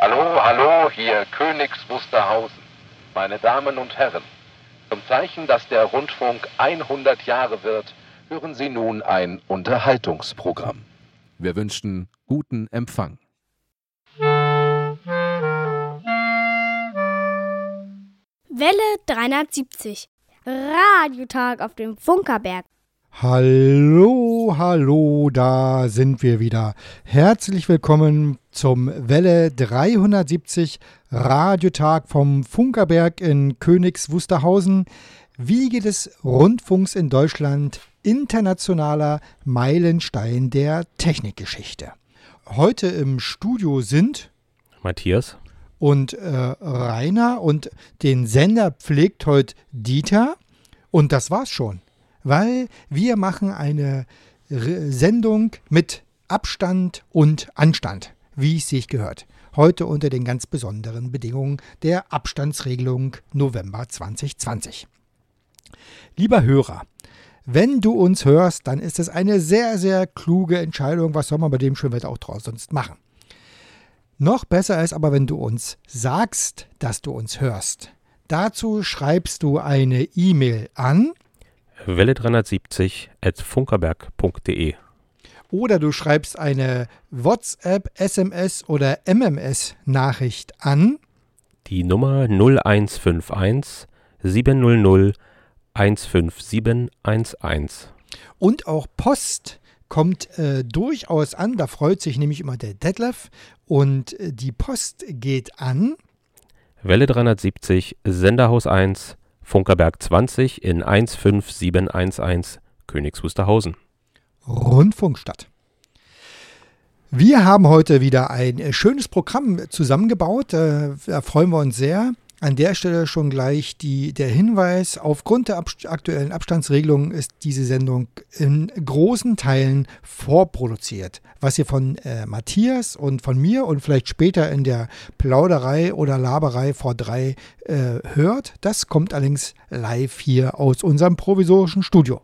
Hallo, hallo, hier Königs Wusterhausen. Meine Damen und Herren, zum Zeichen, dass der Rundfunk 100 Jahre wird, hören Sie nun ein Unterhaltungsprogramm. Wir wünschen guten Empfang. Welle 370. Radiotag auf dem Funkerberg. Hallo, hallo, da sind wir wieder. Herzlich willkommen zum Welle 370 Radiotag vom Funkerberg in Königs Wusterhausen, Wiege des Rundfunks in Deutschland, internationaler Meilenstein der Technikgeschichte. Heute im Studio sind Matthias. Und äh, Rainer und den Sender pflegt heute Dieter. Und das war's schon weil wir machen eine Sendung mit Abstand und Anstand, wie es sich gehört. Heute unter den ganz besonderen Bedingungen der Abstandsregelung November 2020. Lieber Hörer, wenn du uns hörst, dann ist es eine sehr, sehr kluge Entscheidung. Was soll man bei dem schönen Wetter auch draus sonst machen? Noch besser ist aber, wenn du uns sagst, dass du uns hörst. Dazu schreibst du eine E-Mail an Welle 370 at funkerberg.de. Oder du schreibst eine WhatsApp, SMS oder MMS-Nachricht an. Die Nummer 0151 700 15711. Und auch Post kommt äh, durchaus an. Da freut sich nämlich immer der Detlef. Und äh, die Post geht an. Welle 370, Senderhaus 1, Funkerberg 20 in 15711 Königs Wusterhausen. Rundfunkstadt. Wir haben heute wieder ein schönes Programm zusammengebaut. Äh, da freuen wir uns sehr. An der Stelle schon gleich die, der Hinweis, aufgrund der ab, aktuellen Abstandsregelung ist diese Sendung in großen Teilen vorproduziert. Was ihr von äh, Matthias und von mir und vielleicht später in der Plauderei oder Laberei vor drei äh, hört, das kommt allerdings live hier aus unserem provisorischen Studio.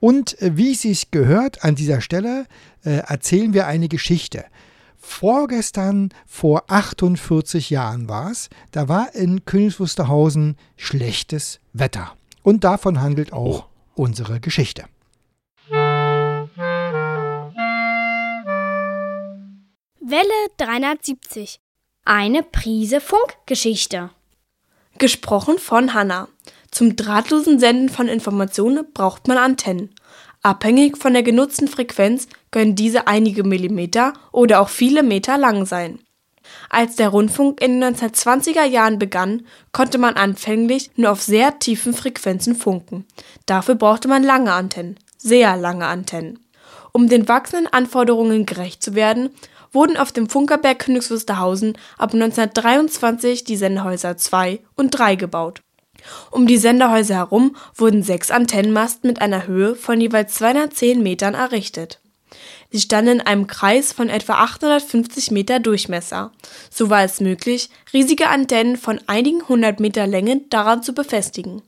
Und äh, wie es sich gehört, an dieser Stelle äh, erzählen wir eine Geschichte vorgestern vor 48 Jahren war es, da war in Königs Wusterhausen schlechtes Wetter. Und davon handelt auch oh. unsere Geschichte. Welle 370. Eine Prise Funkgeschichte. Gesprochen von Hanna. Zum drahtlosen Senden von Informationen braucht man Antennen. Abhängig von der genutzten Frequenz können diese einige Millimeter oder auch viele Meter lang sein. Als der Rundfunk in den 1920er Jahren begann, konnte man anfänglich nur auf sehr tiefen Frequenzen funken. Dafür brauchte man lange Antennen, sehr lange Antennen. Um den wachsenden Anforderungen gerecht zu werden, wurden auf dem Funkerberg Königs Wusterhausen ab 1923 die Sendehäuser 2 und 3 gebaut. Um die Senderhäuser herum wurden sechs Antennenmasten mit einer Höhe von jeweils 210 Metern errichtet. Sie standen in einem Kreis von etwa 850 Meter Durchmesser. So war es möglich, riesige Antennen von einigen hundert Meter Länge daran zu befestigen.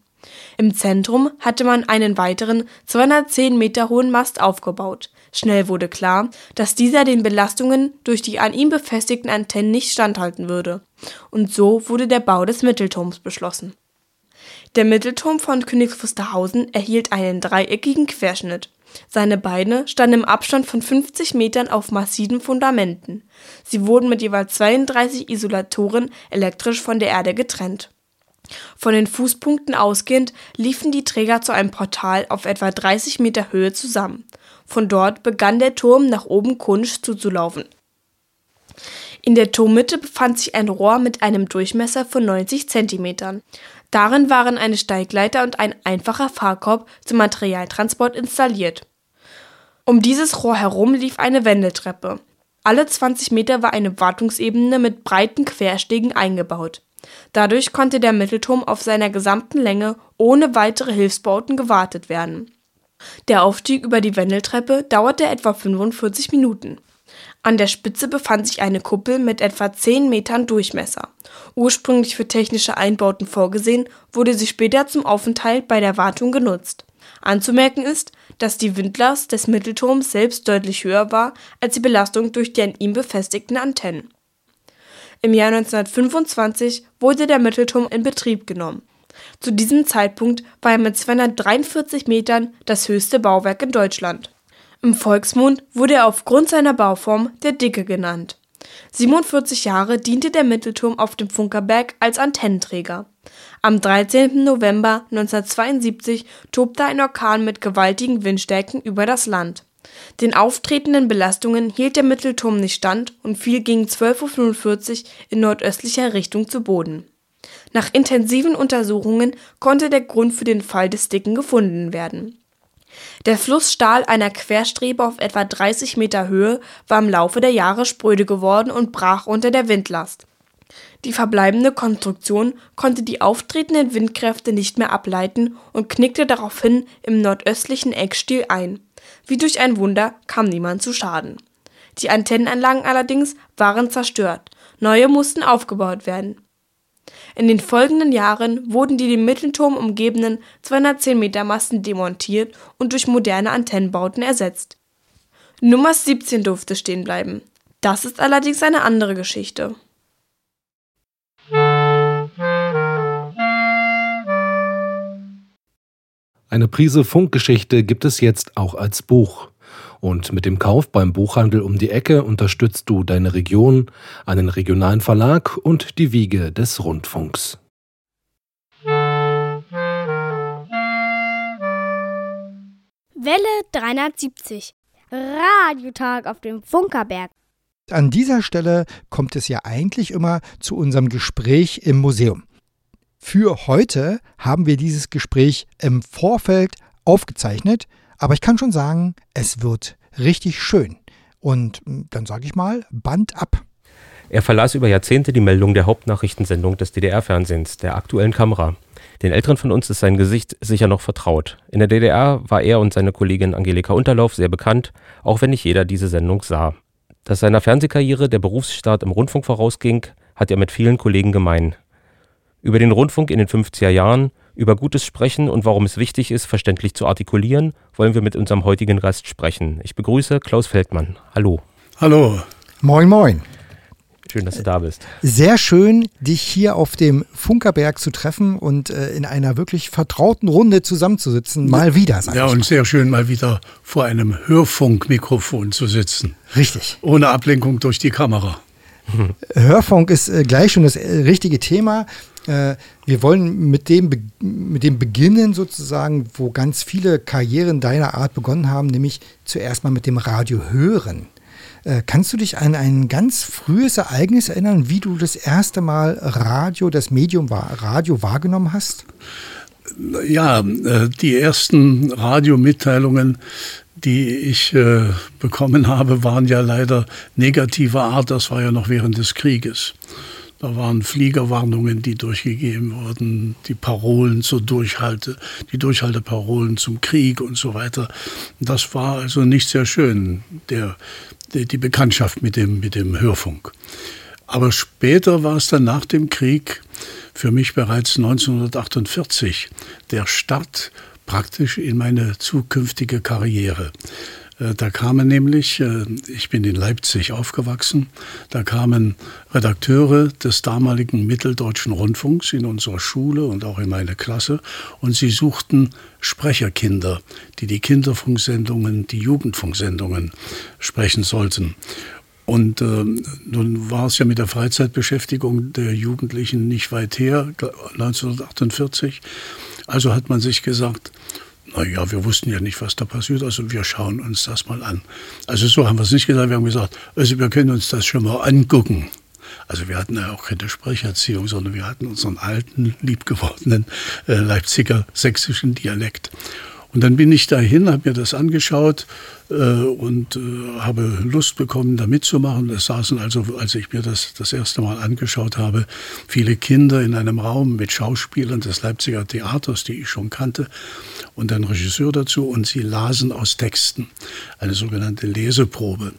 Im Zentrum hatte man einen weiteren 210 Meter hohen Mast aufgebaut. Schnell wurde klar, dass dieser den Belastungen durch die an ihm befestigten Antennen nicht standhalten würde. Und so wurde der Bau des Mittelturms beschlossen. Der Mittelturm von Königs Wusterhausen erhielt einen dreieckigen Querschnitt. Seine Beine standen im Abstand von 50 Metern auf massiven Fundamenten. Sie wurden mit jeweils 32 Isolatoren elektrisch von der Erde getrennt. Von den Fußpunkten ausgehend liefen die Träger zu einem Portal auf etwa 30 Meter Höhe zusammen. Von dort begann der Turm nach oben konisch zuzulaufen. In der Turmmitte befand sich ein Rohr mit einem Durchmesser von 90 Zentimetern. Darin waren eine Steigleiter und ein einfacher Fahrkorb zum Materialtransport installiert. Um dieses Rohr herum lief eine Wendeltreppe. Alle 20 Meter war eine Wartungsebene mit breiten Querstegen eingebaut. Dadurch konnte der Mittelturm auf seiner gesamten Länge ohne weitere Hilfsbauten gewartet werden. Der Aufstieg über die Wendeltreppe dauerte etwa 45 Minuten. An der Spitze befand sich eine Kuppel mit etwa 10 Metern Durchmesser. Ursprünglich für technische Einbauten vorgesehen, wurde sie später zum Aufenthalt bei der Wartung genutzt. Anzumerken ist, dass die Windlast des Mittelturms selbst deutlich höher war als die Belastung durch die an ihm befestigten Antennen. Im Jahr 1925 wurde der Mittelturm in Betrieb genommen. Zu diesem Zeitpunkt war er mit 243 Metern das höchste Bauwerk in Deutschland. Im Volksmund wurde er aufgrund seiner Bauform der Dicke genannt. 47 Jahre diente der Mittelturm auf dem Funkerberg als Antennenträger. Am 13. November 1972 tobte ein Orkan mit gewaltigen Windstärken über das Land. Den auftretenden Belastungen hielt der Mittelturm nicht stand und fiel gegen 12.45 Uhr in nordöstlicher Richtung zu Boden. Nach intensiven Untersuchungen konnte der Grund für den Fall des Dicken gefunden werden. Der Fluss stahl einer Querstrebe auf etwa 30 Meter Höhe, war im Laufe der Jahre spröde geworden und brach unter der Windlast. Die verbleibende Konstruktion konnte die auftretenden Windkräfte nicht mehr ableiten und knickte daraufhin im nordöstlichen Eckstiel ein. Wie durch ein Wunder kam niemand zu Schaden. Die Antennenanlagen allerdings waren zerstört, neue mussten aufgebaut werden. In den folgenden Jahren wurden die den Mittelturm umgebenden 210 Meter Masten demontiert und durch moderne Antennenbauten ersetzt. Nummer 17 durfte stehen bleiben. Das ist allerdings eine andere Geschichte. Eine Prise Funkgeschichte gibt es jetzt auch als Buch. Und mit dem Kauf beim Buchhandel um die Ecke unterstützt du deine Region, einen regionalen Verlag und die Wiege des Rundfunks. Welle 370. Radiotag auf dem Funkerberg. An dieser Stelle kommt es ja eigentlich immer zu unserem Gespräch im Museum. Für heute haben wir dieses Gespräch im Vorfeld aufgezeichnet, aber ich kann schon sagen, es wird richtig schön. Und hm, dann sage ich mal, Band ab. Er verlas über Jahrzehnte die Meldung der Hauptnachrichtensendung des DDR-Fernsehens, der aktuellen Kamera. Den Älteren von uns ist sein Gesicht sicher noch vertraut. In der DDR war er und seine Kollegin Angelika Unterlauf sehr bekannt, auch wenn nicht jeder diese Sendung sah. Dass seiner Fernsehkarriere der Berufsstart im Rundfunk vorausging, hat er mit vielen Kollegen gemein. Über den Rundfunk in den 50er Jahren, über gutes Sprechen und warum es wichtig ist, verständlich zu artikulieren, wollen wir mit unserem heutigen Gast sprechen. Ich begrüße Klaus Feldmann. Hallo. Hallo. Moin, moin. Schön, dass du da bist. Sehr schön, dich hier auf dem Funkerberg zu treffen und äh, in einer wirklich vertrauten Runde zusammenzusitzen. Mal wieder, sag Ja, und sehr schön, mal wieder vor einem Hörfunkmikrofon zu sitzen. Richtig. Ohne Ablenkung durch die Kamera. Hörfunk ist äh, gleich schon das äh, richtige Thema. Äh, wir wollen mit dem, mit dem beginnen sozusagen, wo ganz viele Karrieren deiner Art begonnen haben, nämlich zuerst mal mit dem Radio hören. Kannst du dich an ein ganz frühes Ereignis erinnern, wie du das erste Mal Radio, das Medium Radio wahrgenommen hast? Ja, die ersten Radiomitteilungen, die ich äh, bekommen habe, waren ja leider negativer Art. Das war ja noch während des Krieges. Da waren Fliegerwarnungen, die durchgegeben wurden, die Parolen zur Durchhalte, die Durchhalteparolen zum Krieg und so weiter. Das war also nicht sehr schön, der, die Bekanntschaft mit dem, mit dem Hörfunk. Aber später war es dann nach dem Krieg für mich bereits 1948 der Start praktisch in meine zukünftige Karriere. Äh, da kamen nämlich, äh, ich bin in Leipzig aufgewachsen, da kamen Redakteure des damaligen Mitteldeutschen Rundfunks in unserer Schule und auch in meine Klasse und sie suchten Sprecherkinder, die die Kinderfunksendungen, die Jugendfunksendungen sprechen sollten. Und äh, nun war es ja mit der Freizeitbeschäftigung der Jugendlichen nicht weit her, 1948. Also hat man sich gesagt, naja, wir wussten ja nicht, was da passiert, also wir schauen uns das mal an. Also so haben wir es nicht gesagt, wir haben gesagt, also wir können uns das schon mal angucken. Also wir hatten ja auch keine Sprecherziehung, sondern wir hatten unseren alten, liebgewordenen äh, Leipziger sächsischen Dialekt. Und dann bin ich dahin, habe mir das angeschaut äh, und äh, habe Lust bekommen, da mitzumachen. Es saßen also, als ich mir das das erste Mal angeschaut habe, viele Kinder in einem Raum mit Schauspielern des Leipziger Theaters, die ich schon kannte, und ein Regisseur dazu. Und sie lasen aus Texten, eine sogenannte Leseprobe.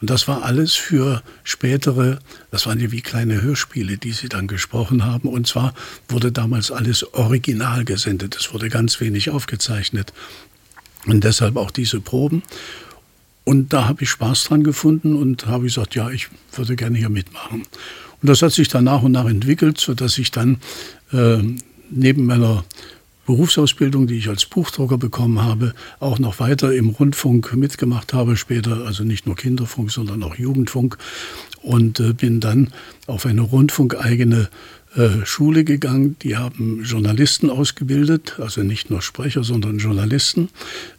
Und das war alles für spätere, das waren ja wie kleine Hörspiele, die sie dann gesprochen haben. Und zwar wurde damals alles original gesendet. Es wurde ganz wenig aufgezeichnet. Und deshalb auch diese Proben. Und da habe ich Spaß dran gefunden und habe gesagt, ja, ich würde gerne hier mitmachen. Und das hat sich dann nach und nach entwickelt, sodass ich dann äh, neben meiner Berufsausbildung, die ich als Buchdrucker bekommen habe, auch noch weiter im Rundfunk mitgemacht habe, später also nicht nur Kinderfunk, sondern auch Jugendfunk und äh, bin dann auf eine rundfunkeigene äh, Schule gegangen. Die haben Journalisten ausgebildet, also nicht nur Sprecher, sondern Journalisten.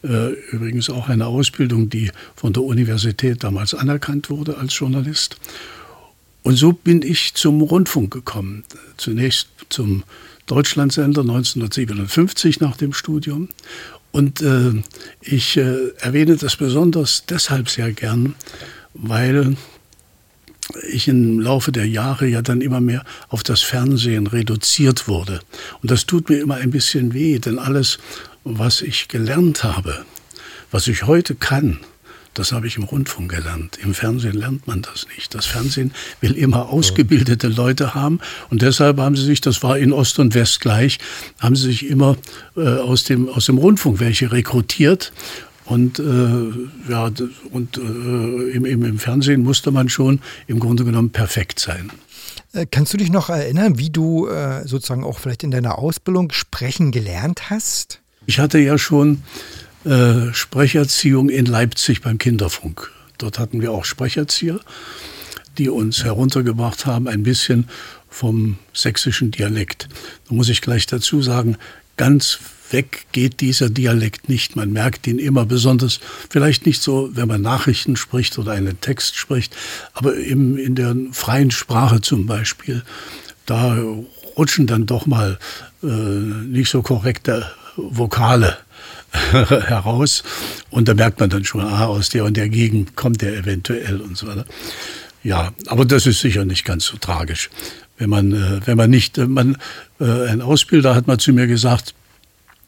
Äh, übrigens auch eine Ausbildung, die von der Universität damals anerkannt wurde als Journalist. Und so bin ich zum Rundfunk gekommen. Zunächst zum Deutschlandsender 1957 nach dem Studium. Und äh, ich äh, erwähne das besonders deshalb sehr gern, weil ich im Laufe der Jahre ja dann immer mehr auf das Fernsehen reduziert wurde. Und das tut mir immer ein bisschen weh, denn alles, was ich gelernt habe, was ich heute kann, das habe ich im Rundfunk gelernt. Im Fernsehen lernt man das nicht. Das Fernsehen will immer ausgebildete Leute haben und deshalb haben sie sich, das war in Ost und West gleich, haben sie sich immer äh, aus, dem, aus dem Rundfunk welche rekrutiert und, äh, ja, und äh, im, im, Fernsehen musste man schon im Grunde genommen perfekt sein. Äh, kannst du dich noch erinnern, wie du äh, sozusagen auch vielleicht in deiner Ausbildung sprechen gelernt hast? Ich hatte ja schon äh, Sprecherziehung in Leipzig beim Kinderfunk. Dort hatten wir auch Sprecherzieher, die uns heruntergebracht haben, ein bisschen vom sächsischen Dialekt. Da muss ich gleich dazu sagen, ganz weg geht dieser Dialekt nicht. Man merkt ihn immer besonders, vielleicht nicht so, wenn man Nachrichten spricht oder einen Text spricht, aber im, in der freien Sprache zum Beispiel, da rutschen dann doch mal äh, nicht so korrekte Vokale heraus. Und da merkt man dann schon, ah, aus der und der Gegend kommt der eventuell und so weiter. Ja, aber das ist sicher nicht ganz so tragisch. Wenn man, äh, wenn man nicht, äh, man, äh, ein Ausbilder hat mal zu mir gesagt,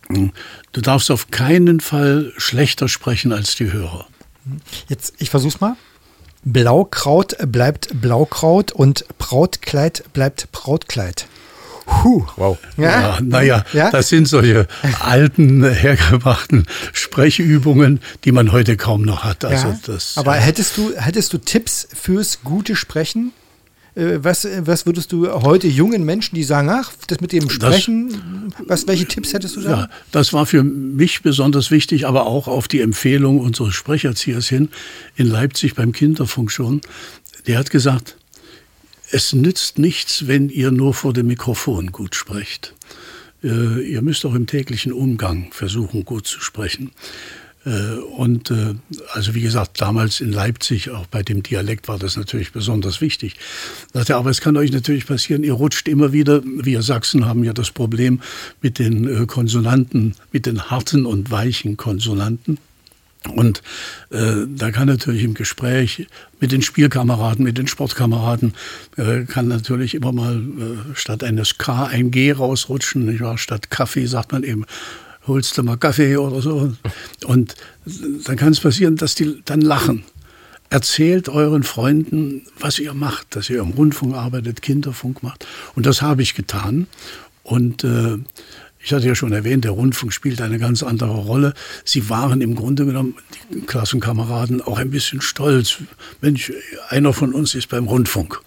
hm, du darfst auf keinen Fall schlechter sprechen als die Hörer. Jetzt, ich versuch's mal. Blaukraut bleibt Blaukraut und Brautkleid bleibt Brautkleid. Puh. Wow. Ja, ja naja, ja? das sind solche alten, hergebrachten Sprechübungen, die man heute kaum noch hat. Also ja. das, Aber hättest du, hättest du Tipps fürs gute Sprechen? Äh, was, was würdest du heute jungen Menschen, die sagen, ach, das mit dem Sprechen, das, was, welche Tipps hättest du da? Ja, das war für mich besonders wichtig, aber auch auf die Empfehlung unseres Sprecherziehers hin in Leipzig beim Kinderfunk schon. Der hat gesagt, es nützt nichts, wenn ihr nur vor dem Mikrofon gut sprecht. Äh, ihr müsst auch im täglichen Umgang versuchen, gut zu sprechen. Äh, und äh, also wie gesagt, damals in Leipzig, auch bei dem Dialekt war das natürlich besonders wichtig. aber es kann euch natürlich passieren, ihr rutscht immer wieder, wir Sachsen haben ja das Problem mit den Konsonanten, mit den harten und weichen Konsonanten. Und äh, da kann natürlich im Gespräch mit den Spielkameraden, mit den Sportkameraden, äh, kann natürlich immer mal äh, statt eines K ein G rausrutschen. Nicht wahr? Statt Kaffee sagt man eben, holst du mal Kaffee oder so. Und dann kann es passieren, dass die dann lachen. Erzählt euren Freunden, was ihr macht, dass ihr im Rundfunk arbeitet, Kinderfunk macht. Und das habe ich getan. Und äh, ich hatte ja schon erwähnt, der Rundfunk spielt eine ganz andere Rolle. Sie waren im Grunde genommen, die Klassenkameraden, auch ein bisschen stolz. Mensch, einer von uns ist beim Rundfunk.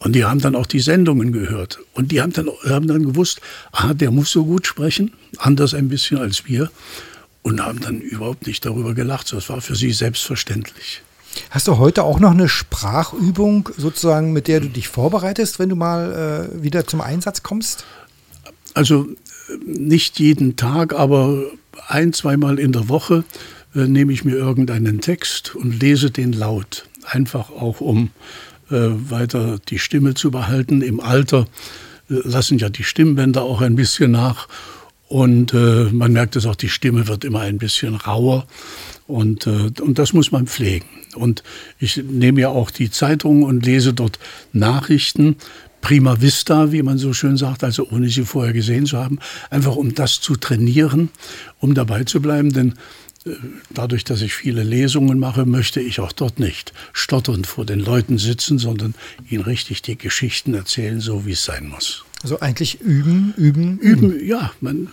Und die haben dann auch die Sendungen gehört. Und die haben dann, haben dann gewusst, ah, der muss so gut sprechen, anders ein bisschen als wir. Und haben dann überhaupt nicht darüber gelacht. Das war für sie selbstverständlich. Hast du heute auch noch eine Sprachübung sozusagen, mit der du dich vorbereitest, wenn du mal äh, wieder zum Einsatz kommst? Also nicht jeden Tag, aber ein, zweimal in der Woche äh, nehme ich mir irgendeinen Text und lese den laut. Einfach auch, um äh, weiter die Stimme zu behalten. Im Alter äh, lassen ja die Stimmbänder auch ein bisschen nach. Und äh, man merkt es auch, die Stimme wird immer ein bisschen rauer. Und, äh, und das muss man pflegen. Und ich nehme ja auch die Zeitung und lese dort Nachrichten prima vista, wie man so schön sagt, also ohne sie vorher gesehen zu haben, einfach um das zu trainieren, um dabei zu bleiben, denn äh, dadurch, dass ich viele Lesungen mache, möchte ich auch dort nicht stotternd vor den Leuten sitzen, sondern ihnen richtig die Geschichten erzählen, so wie es sein muss. Also eigentlich üben, üben, üben. Üben, ja. Man,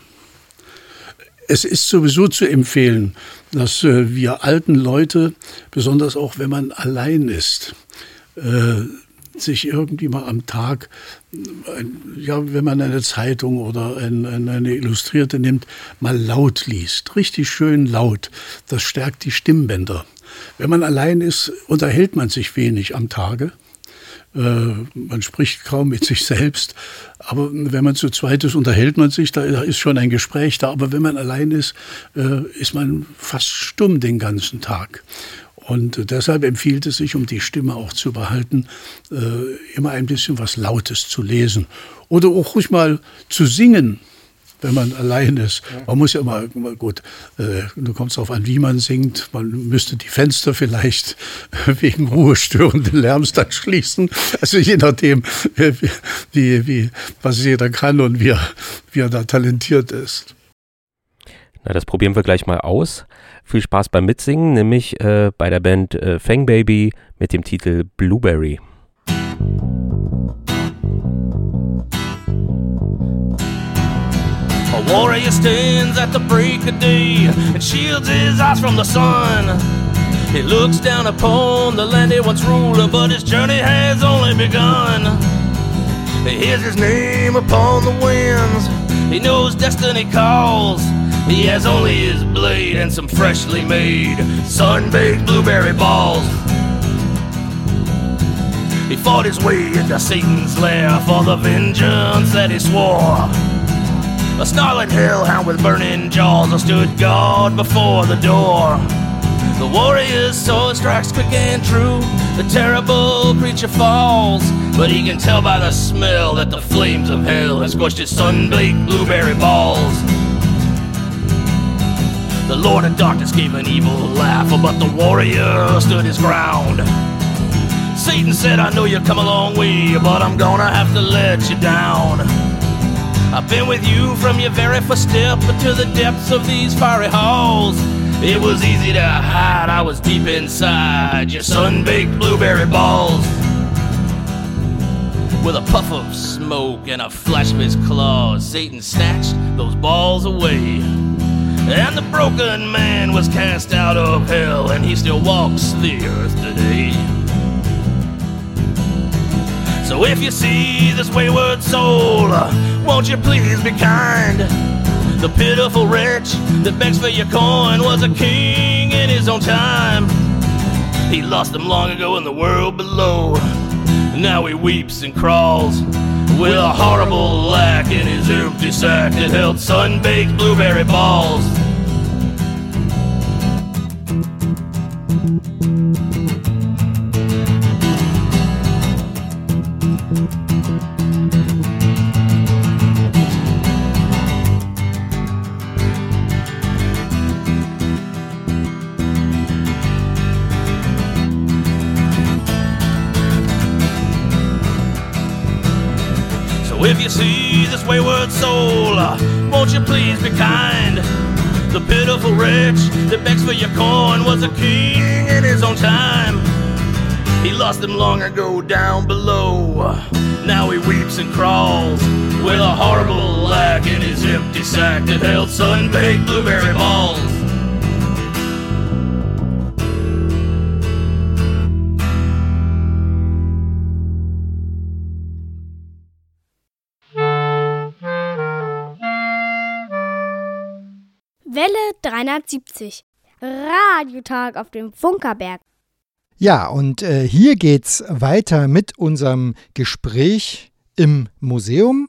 Es ist sowieso zu empfehlen, dass äh, wir alten Leute, besonders auch wenn man allein ist, äh, sich irgendwie mal am Tag, ja, wenn man eine Zeitung oder ein, eine Illustrierte nimmt, mal laut liest. Richtig schön laut. Das stärkt die Stimmbänder. Wenn man allein ist, unterhält man sich wenig am Tage. Äh, man spricht kaum mit sich selbst. Aber wenn man zu zweit ist, unterhält man sich, da ist schon ein Gespräch da. Aber wenn man allein ist, äh, ist man fast stumm den ganzen Tag. Und deshalb empfiehlt es sich, um die Stimme auch zu behalten, äh, immer ein bisschen was Lautes zu lesen. Oder auch ruhig mal zu singen wenn man allein ist. Man muss ja immer, gut, äh, du kommst darauf an, wie man singt. Man müsste die Fenster vielleicht wegen ruhestörenden Lärms dann schließen. Also je nachdem, wie, wie, was jeder kann und wie er, wie er da talentiert ist. Na, das probieren wir gleich mal aus. Viel Spaß beim Mitsingen, nämlich äh, bei der Band äh, Fang Baby mit dem Titel Blueberry. A warrior stands at the break of day and shields his eyes from the sun. He looks down upon the land he once ruled, but his journey has only begun. He hears his name upon the winds, he knows destiny calls. He has only his blade and some freshly made sun-baked blueberry balls. He fought his way into Satan's lair for the vengeance that he swore. A snarling hellhound with burning jaws stood guard before the door. The warrior's sword strikes quick and true. The terrible creature falls, but he can tell by the smell that the flames of hell have scorched his sun-baked blueberry balls. The Lord of Darkness gave an evil laugh, but the warrior stood his ground. Satan said, I know you've come a long way, but I'm gonna have to let you down. I've been with you from your very first step to the depths of these fiery halls. It was easy to hide, I was deep inside your sun-baked blueberry balls. With a puff of smoke and a flash of his claws, Satan snatched those balls away. And the broken man was cast out of hell, and he still walks the earth today. So if you see this wayward soul, won't you please be kind? The pitiful wretch that begs for your coin was a king in his own time. He lost them long ago in the world below. Now he weeps and crawls with a horrible lack in his empty sack that held sun-baked blueberry balls. Wretch that begs for your coin was a king in his own time. He lost them long ago down below. Now he weeps and crawls with a horrible lack in his empty sack that held sun-baked blueberry balls. 370. Radiotag auf dem Funkerberg. Ja, und äh, hier geht's weiter mit unserem Gespräch im Museum,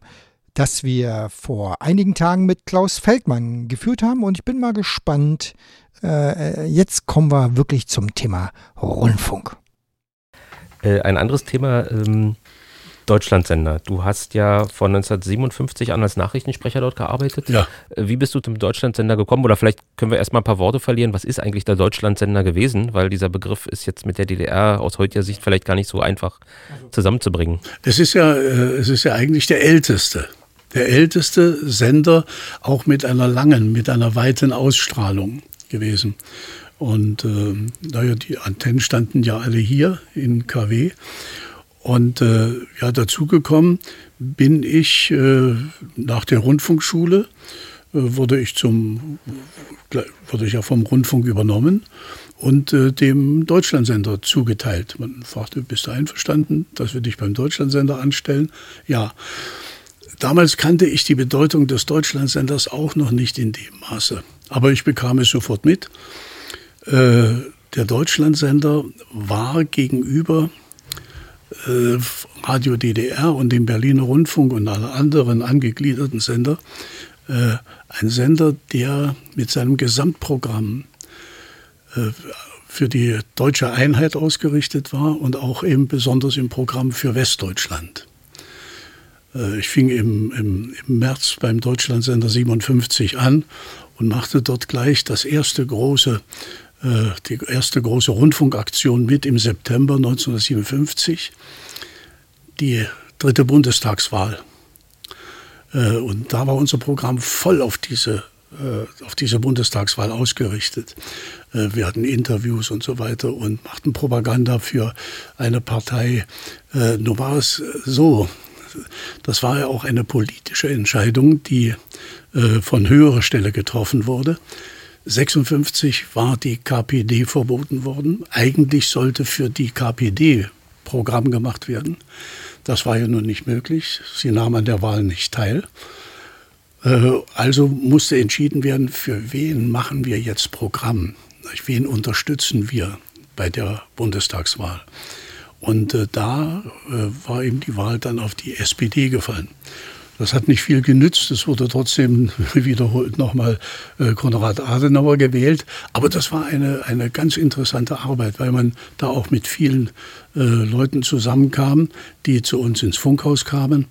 das wir vor einigen Tagen mit Klaus Feldmann geführt haben. Und ich bin mal gespannt. Äh, jetzt kommen wir wirklich zum Thema Rundfunk. Äh, ein anderes Thema, ähm, Deutschlandsender. Du hast ja von 1957 an als Nachrichtensprecher dort gearbeitet. Ja. Äh, Wie bist du zum Deutschlandsender gekommen? Oder vielleicht können wir erstmal ein paar Worte verlieren. Was ist eigentlich der Deutschlandsender gewesen? Weil dieser Begriff ist jetzt mit der DDR aus heutiger Sicht vielleicht gar nicht so einfach zusammenzubringen. Es ist ja, äh, es ist ja eigentlich der älteste. Der älteste Sender, auch mit einer langen, mit einer weiten Ausstrahlung gewesen. Und äh, naja, die Antennen standen ja alle hier in KW. Und äh, ja, dazugekommen bin ich äh, nach der Rundfunkschule wurde ich zum, wurde ich ja vom Rundfunk übernommen und äh, dem Deutschlandsender zugeteilt. Man fragte, bist du einverstanden, dass wir dich beim Deutschlandsender anstellen? Ja. Damals kannte ich die Bedeutung des Deutschlandsenders auch noch nicht in dem Maße. Aber ich bekam es sofort mit. Äh, der Deutschlandsender war gegenüber äh, Radio DDR und dem Berliner Rundfunk und alle anderen angegliederten Sender äh, ein Sender, der mit seinem Gesamtprogramm äh, für die deutsche Einheit ausgerichtet war und auch eben besonders im Programm für Westdeutschland. Ich fing im, im, im März beim Deutschlandsender 57 an und machte dort gleich das erste große, die erste große Rundfunkaktion mit im September 1957, die dritte Bundestagswahl. Äh, und da war unser Programm voll auf diese, auf diese Bundestagswahl ausgerichtet. Wir hatten Interviews und so weiter und machten Propaganda für eine Partei. Nur war es so, das war ja auch eine politische Entscheidung, die äh, von höherer Stelle getroffen wurde. 56 war die KPD verboten worden. Eigentlich sollte für die KPD Programm gemacht werden. Das war ja nun nicht möglich. Sie nahm an der Wahl nicht teil. Äh, also musste entschieden werden, für wen machen wir jetzt Programm? Wen unterstützen wir bei der Bundestagswahl? Und äh, da äh, war eben die Wahl dann auf die SPD gefallen. Das hat nicht viel genützt. Es wurde trotzdem wiederholt nochmal äh, Konrad Adenauer gewählt. Aber das war eine, eine ganz interessante Arbeit, weil man da auch mit vielen äh, Leuten zusammenkam, die zu uns ins Funkhaus kamen.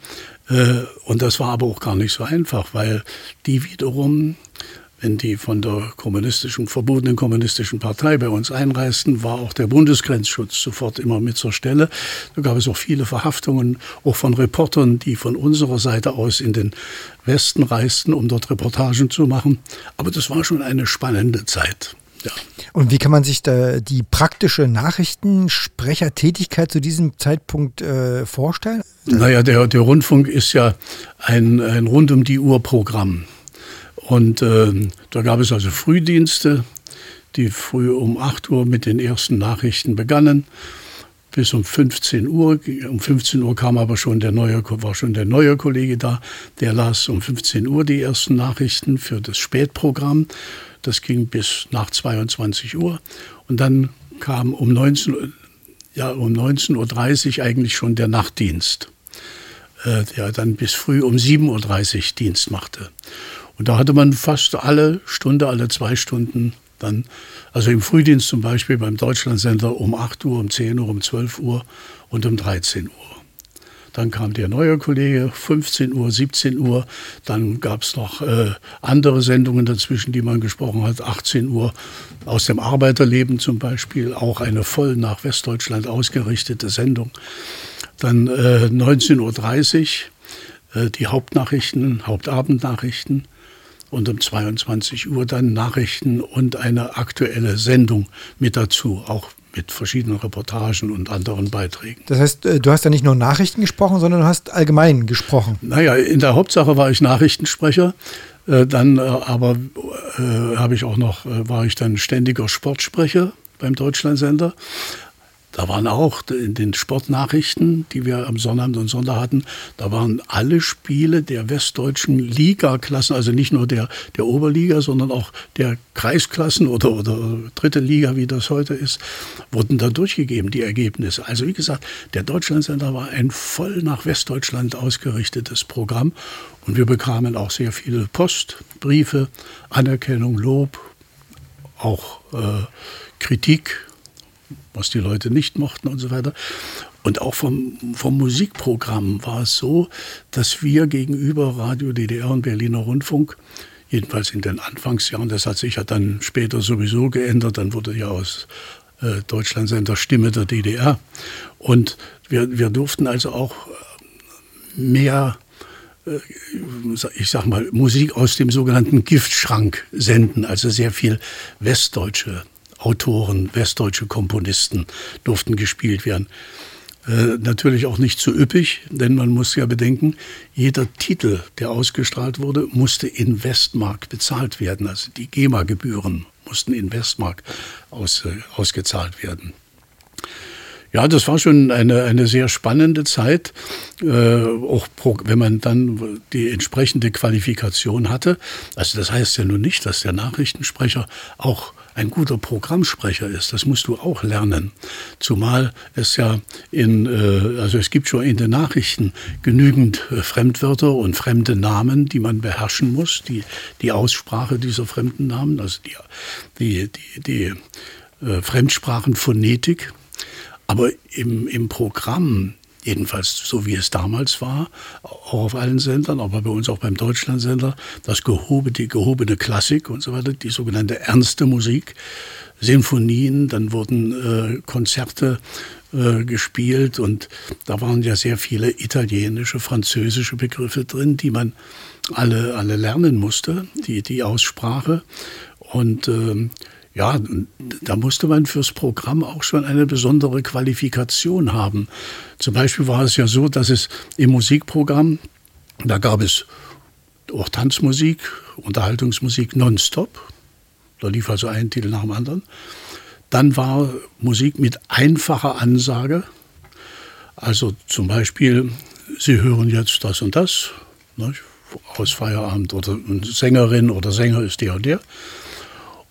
Äh, und das war aber auch gar nicht so einfach, weil die wiederum wenn die von der kommunistischen, verbotenen kommunistischen Partei bei uns einreisten, war auch der Bundesgrenzschutz sofort immer mit zur Stelle. Da gab es auch viele Verhaftungen, auch von Reportern, die von unserer Seite aus in den Westen reisten, um dort Reportagen zu machen. Aber das war schon eine spannende Zeit. Ja. Und wie kann man sich da die praktische Nachrichtensprechertätigkeit zu diesem Zeitpunkt äh, vorstellen? Naja, der, der Rundfunk ist ja ein, ein rund um die Uhr Programm. Und äh, da gab es also Frühdienste, die früh um 8 Uhr mit den ersten Nachrichten begannen. Bis um 15 Uhr. Um 15 Uhr kam aber schon der neue, war schon der neue Kollege da. Der las um 15 Uhr die ersten Nachrichten für das Spätprogramm. Das ging bis nach 22 Uhr. Und dann kam um 19, ja, um 19.30 Uhr eigentlich schon der Nachtdienst, äh, der dann bis früh um 7.30 Uhr Dienst machte. Und da hatte man fast alle Stunde, alle zwei Stunden dann, also im Frühdienst zum Beispiel beim Deutschlandsender um 8 Uhr, um 10 Uhr, um 12 Uhr und um 13 Uhr. Dann kam der neue Kollege, 15 Uhr, 17 Uhr. Dann gab es noch äh, andere Sendungen dazwischen, die man gesprochen hat. 18 Uhr aus dem Arbeiterleben zum Beispiel, auch eine voll nach Westdeutschland ausgerichtete Sendung. Dann äh, 19.30 Uhr äh, die Hauptnachrichten, Hauptabendnachrichten und um 22 Uhr dann Nachrichten und eine aktuelle Sendung mit dazu, auch mit verschiedenen Reportagen und anderen Beiträgen. Das heißt, äh, du hast ja nicht nur Nachrichten gesprochen, sondern du hast allgemein gesprochen. Naja, in der Hauptsache war ich Nachrichtensprecher. Äh, dann äh, aber habe ich auch noch, war ich dann ständiger Sportsprecher beim Deutschlandsender. Da waren auch in den Sportnachrichten, die wir am Sonnabend und Sonntag hatten, da waren alle Spiele der westdeutschen Ligaklassen, also nicht nur der, der Oberliga, sondern auch der Kreisklassen oder, oder dritte Liga, wie das heute ist, wurden da durchgegeben, die Ergebnisse. Also wie gesagt, der Deutschlandsender war ein voll nach Westdeutschland ausgerichtetes Programm und wir bekamen auch sehr viele Post, Briefe, Anerkennung, Lob, auch äh, Kritik was die Leute nicht mochten und so weiter. Und auch vom, vom Musikprogramm war es so, dass wir gegenüber Radio DDR und Berliner Rundfunk, jedenfalls in den Anfangsjahren, das hat sich ja dann später sowieso geändert, dann wurde ja aus äh, Deutschlandsender Stimme der DDR. Und wir, wir durften also auch mehr äh, ich sag mal, Musik aus dem sogenannten Giftschrank senden, also sehr viel westdeutsche Autoren, westdeutsche Komponisten durften gespielt werden. Äh, natürlich auch nicht zu üppig, denn man muss ja bedenken, jeder Titel, der ausgestrahlt wurde, musste in Westmark bezahlt werden. Also die GEMA-Gebühren mussten in Westmark aus, äh, ausgezahlt werden. Ja, das war schon eine, eine sehr spannende Zeit, äh, auch pro, wenn man dann die entsprechende Qualifikation hatte. Also das heißt ja nun nicht, dass der Nachrichtensprecher auch ein guter Programmsprecher ist. Das musst du auch lernen. Zumal es ja in, äh, also es gibt schon in den Nachrichten genügend äh, Fremdwörter und fremde Namen, die man beherrschen muss. Die, die Aussprache dieser fremden Namen, also die, die, die, die äh, Fremdsprachenphonetik. Aber im, im Programm jedenfalls so wie es damals war, auch auf allen Sendern, aber bei uns auch beim Deutschlandsender, das gehobe, die gehobene Klassik und so weiter, die sogenannte ernste Musik, Sinfonien, dann wurden äh, Konzerte äh, gespielt und da waren ja sehr viele italienische, französische Begriffe drin, die man alle, alle lernen musste, die, die Aussprache und ähm, ja, da musste man fürs Programm auch schon eine besondere Qualifikation haben. Zum Beispiel war es ja so, dass es im Musikprogramm, da gab es auch Tanzmusik, Unterhaltungsmusik nonstop. Da lief also ein Titel nach dem anderen. Dann war Musik mit einfacher Ansage. Also zum Beispiel, Sie hören jetzt das und das, ne, aus Feierabend oder Sängerin oder Sänger ist der und der.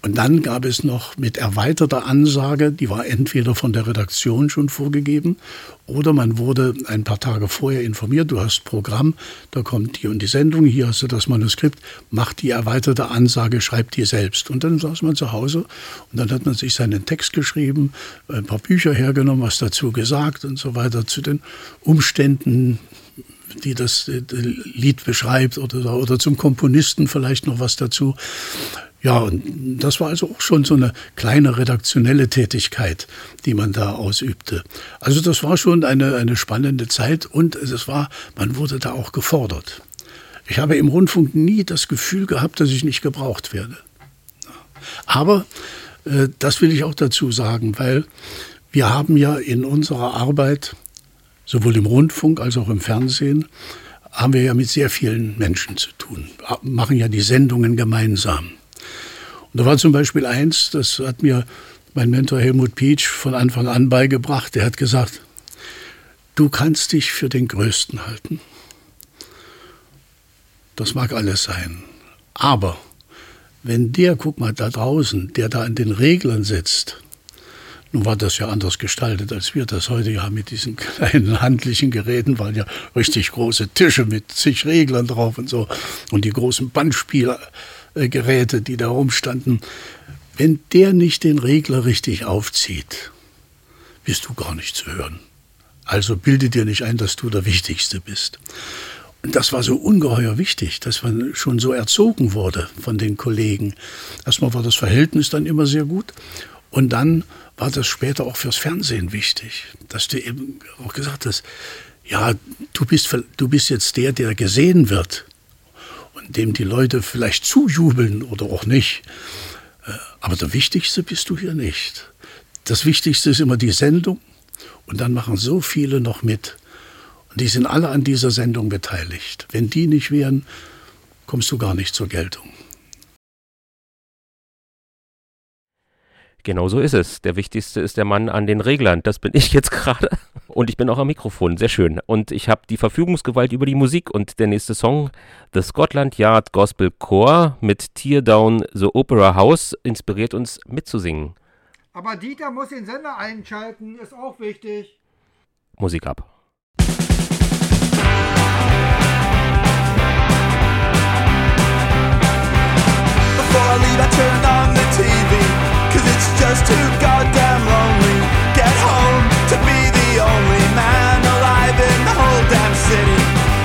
Und dann gab es noch mit erweiterter Ansage, die war entweder von der Redaktion schon vorgegeben oder man wurde ein paar Tage vorher informiert, du hast Programm, da kommt die und die Sendung, hier hast du das Manuskript, mach die erweiterte Ansage, schreib die selbst. Und dann saß man zu Hause und dann hat man sich seinen Text geschrieben, ein paar Bücher hergenommen, was dazu gesagt und so weiter, zu den Umständen, die das Lied beschreibt oder, oder zum Komponisten vielleicht noch was dazu. Ja, und das war also auch schon so eine kleine redaktionelle Tätigkeit, die man da ausübte. Also das war schon eine, eine spannende Zeit und es war, man wurde da auch gefordert. Ich habe im Rundfunk nie das Gefühl gehabt, dass ich nicht gebraucht werde. Aber äh, das will ich auch dazu sagen, weil wir haben ja in unserer Arbeit, sowohl im Rundfunk als auch im Fernsehen, haben wir ja mit sehr vielen Menschen zu tun, machen ja die Sendungen gemeinsam. Und da war zum Beispiel eins, das hat mir mein Mentor Helmut Pietsch von Anfang an beigebracht. Der hat gesagt, du kannst dich für den Größten halten. Das mag alles sein. Aber wenn der, guck mal, da draußen, der da an den Reglern sitzt, nun war das ja anders gestaltet, als wir das heute haben mit diesen kleinen handlichen Geräten, waren ja richtig große Tische mit zig Reglern drauf und so und die großen Bandspieler äh, Geräte, die da rumstanden. Wenn der nicht den Regler richtig aufzieht, bist du gar nicht zu hören. Also bilde dir nicht ein, dass du der Wichtigste bist. Und das war so ungeheuer wichtig, dass man schon so erzogen wurde von den Kollegen. Erstmal war das Verhältnis dann immer sehr gut und dann war das später auch fürs Fernsehen wichtig, dass du eben auch gesagt hast, ja, du bist, du bist jetzt der, der gesehen wird dem die Leute vielleicht zujubeln oder auch nicht. Äh, aber der Wichtigste bist du hier nicht. Das Wichtigste ist immer die Sendung und dann machen so viele noch mit. Und die sind alle an dieser Sendung beteiligt. Wenn die nicht wären, kommst du gar nicht zur Geltung. Genau so ist es. Der wichtigste ist der Mann an den Reglern. Das bin ich jetzt gerade. Und ich bin auch am Mikrofon. Sehr schön. Und ich habe die Verfügungsgewalt über die Musik. Und der nächste Song, The Scotland Yard Gospel Choir mit Tear Down the Opera House, inspiriert uns mitzusingen. Aber Dieter muss den Sender einschalten, ist auch wichtig. Musik ab. Before I leave, I turned on the TV. It's just too goddamn lonely. Get home to be the only man alive in the whole damn city.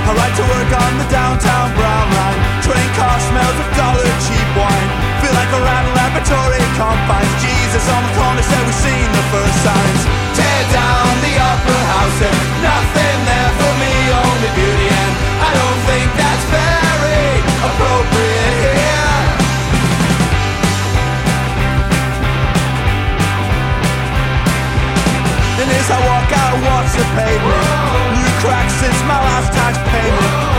I ride to work on the downtown brown line. Train car smells of dollar cheap wine. Feel like a rat laboratory combines. Jesus on the corner said we've seen the first signs. Tear down the upper house and nothing there for me, only beauty and I don't think that's very appropriate. I walk out, watch the pavement. New cracks since my last tax payment.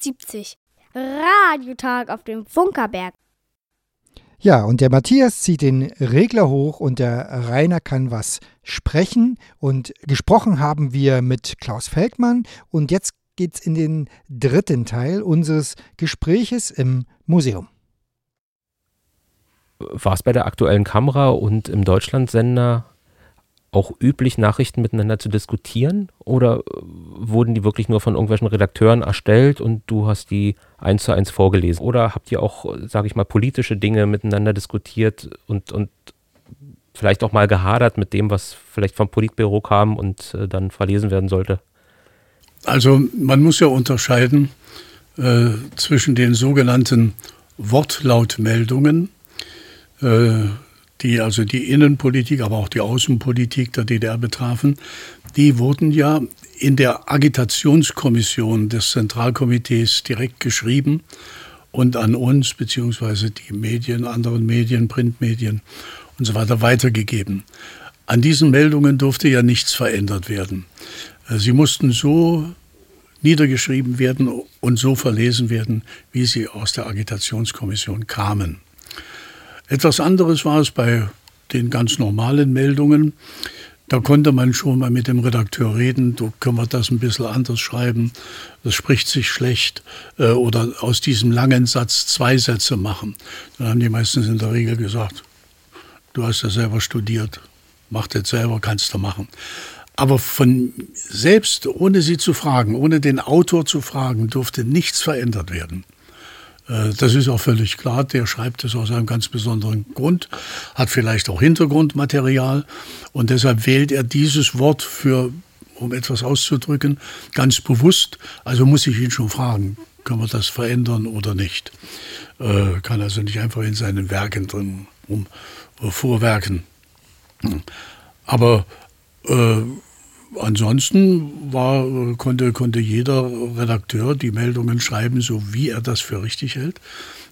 370. Radiotag auf dem Funkerberg. Ja, und der Matthias zieht den Regler hoch und der Rainer kann was sprechen. Und gesprochen haben wir mit Klaus Feldmann. Und jetzt geht's in den dritten Teil unseres Gespräches im Museum. War es bei der aktuellen Kamera und im Deutschlandsender auch üblich, Nachrichten miteinander zu diskutieren? Oder äh, wurden die wirklich nur von irgendwelchen Redakteuren erstellt und du hast die eins zu eins vorgelesen? Oder habt ihr auch, sage ich mal, politische Dinge miteinander diskutiert und, und vielleicht auch mal gehadert mit dem, was vielleicht vom Politbüro kam und äh, dann verlesen werden sollte? Also man muss ja unterscheiden äh, zwischen den sogenannten Wortlautmeldungen, äh, die also die Innenpolitik, aber auch die Außenpolitik der DDR betrafen. Die wurden ja in der Agitationskommission des Zentralkomitees direkt geschrieben und an uns beziehungsweise die Medien, anderen Medien, Printmedien und so weiter weitergegeben. An diesen Meldungen durfte ja nichts verändert werden. Äh, Sie mussten so niedergeschrieben werden und so verlesen werden, wie sie aus der Agitationskommission kamen. Etwas anderes war es bei den ganz normalen Meldungen. Da konnte man schon mal mit dem Redakteur reden, du können wir das ein bisschen anders schreiben, das spricht sich schlecht äh, oder aus diesem langen Satz zwei Sätze machen. Dann haben die meistens in der Regel gesagt, du hast ja selber studiert, mach das selber, kannst du machen. Aber von selbst, ohne sie zu fragen, ohne den Autor zu fragen, durfte nichts verändert werden. Äh, Das ist auch völlig klar, der schreibt es aus einem ganz besonderen Grund, hat vielleicht auch Hintergrundmaterial und deshalb wählt er dieses Wort für, um etwas auszudrücken, ganz bewusst. Also muss ich ihn schon fragen, können wir das verändern oder nicht? Äh, kann also nicht einfach in seinen Werken drin um, äh, vorwerken. Aber äh, ansonsten war, äh, konnte, konnte jeder Redakteur die Meldungen schreiben, so wie er das für richtig hält.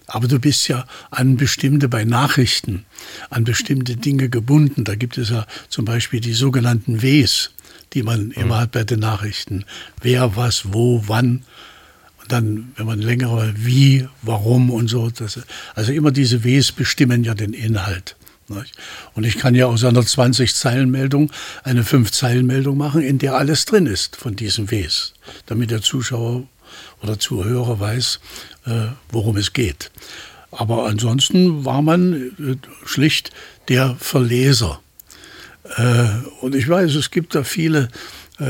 Aber du bist ja an bestimmte, bei Nachrichten, an bestimmte Dinge gebunden. Da gibt es ja zum Beispiel die sogenannten Ws, die man immer hat bei den Nachrichten. Wer, was, wo, wann. Und dann, wenn man längere wie, warum und so. Das, also immer diese Ws bestimmen ja den Inhalt. Und ich kann ja aus einer 20-Zeilen-Meldung eine 5-Zeilen-Meldung machen, in der alles drin ist von diesen Ws, damit der Zuschauer oder Zuhörer weiß, äh, worum es geht. Aber ansonsten war man äh, schlicht der Verleser. Äh, und ich weiß, es gibt da viele,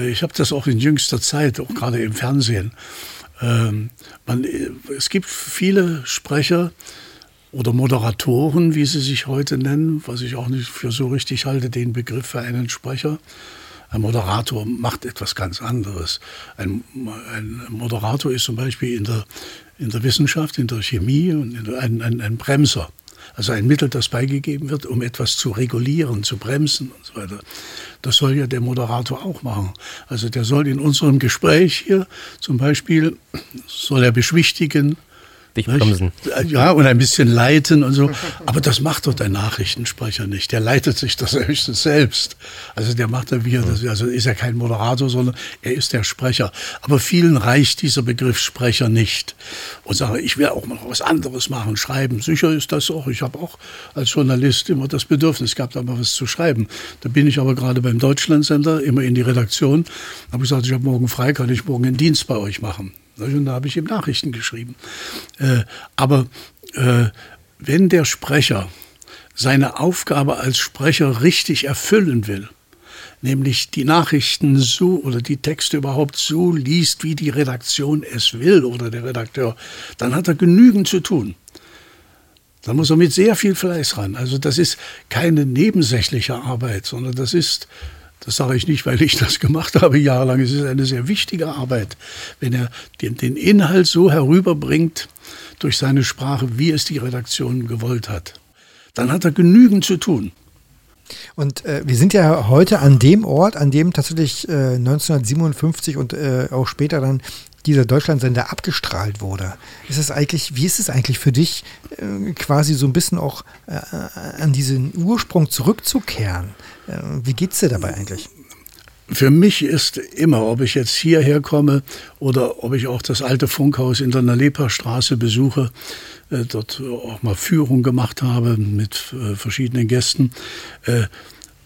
ich habe das auch in jüngster Zeit, auch gerade im Fernsehen, ähm, man, es gibt viele Sprecher oder Moderatoren, wie sie sich heute nennen, was ich auch nicht für so richtig halte, den Begriff für einen Sprecher. Ein Moderator macht etwas ganz anderes. Ein, ein Moderator ist zum Beispiel in der, in der Wissenschaft, in der Chemie ein, ein, ein Bremser. Also ein Mittel, das beigegeben wird, um etwas zu regulieren, zu bremsen und so weiter. Das soll ja der Moderator auch machen. Also der soll in unserem Gespräch hier zum Beispiel, soll er beschwichtigen, dich bremsen. Ja, und ein bisschen leiten und so. Aber das macht doch der Nachrichtensprecher nicht. Der leitet sich das höchstens selbst. Also der macht ja wie er das, also ist ja kein Moderator, sondern er ist der Sprecher. Aber vielen reicht dieser Begriff Sprecher nicht. Und sage, ich will auch mal was anderes machen, schreiben. Sicher ist das auch. Ich habe auch als Journalist immer das Bedürfnis gehabt, da mal was zu schreiben. Da bin ich aber gerade beim Deutschlandsender, immer in die Redaktion. Habe gesagt, ich habe morgen frei, kann ich morgen einen Dienst bei euch machen. Und da habe ich ihm Nachrichten geschrieben. Äh, aber äh, wenn der Sprecher seine Aufgabe als Sprecher richtig erfüllen will, nämlich die Nachrichten so oder die Texte überhaupt so liest, wie die Redaktion es will oder der Redakteur, dann hat er genügend zu tun. Dann muss er mit sehr viel Fleiß ran. Also das ist keine nebensächliche Arbeit, sondern das ist das sage ich nicht, weil ich das gemacht habe jahrelang. Es ist eine sehr wichtige Arbeit, wenn er den, den Inhalt so herüberbringt durch seine Sprache, wie es die Redaktion gewollt hat. Dann hat er genügend zu tun. Und äh, wir sind ja heute an dem Ort, an dem tatsächlich äh, 1957 und äh, auch später dann dieser Deutschlandsender abgestrahlt wurde. Ist es eigentlich, wie ist es eigentlich für dich, äh, quasi so ein bisschen auch äh, an diesen Ursprung zurückzukehren? Äh, wie geht es dir dabei eigentlich? Für mich ist immer, ob ich jetzt hierher komme oder ob ich auch das alte Funkhaus in der Nalepa-Straße besuche, äh, dort auch mal Führung gemacht habe mit äh, verschiedenen Gästen,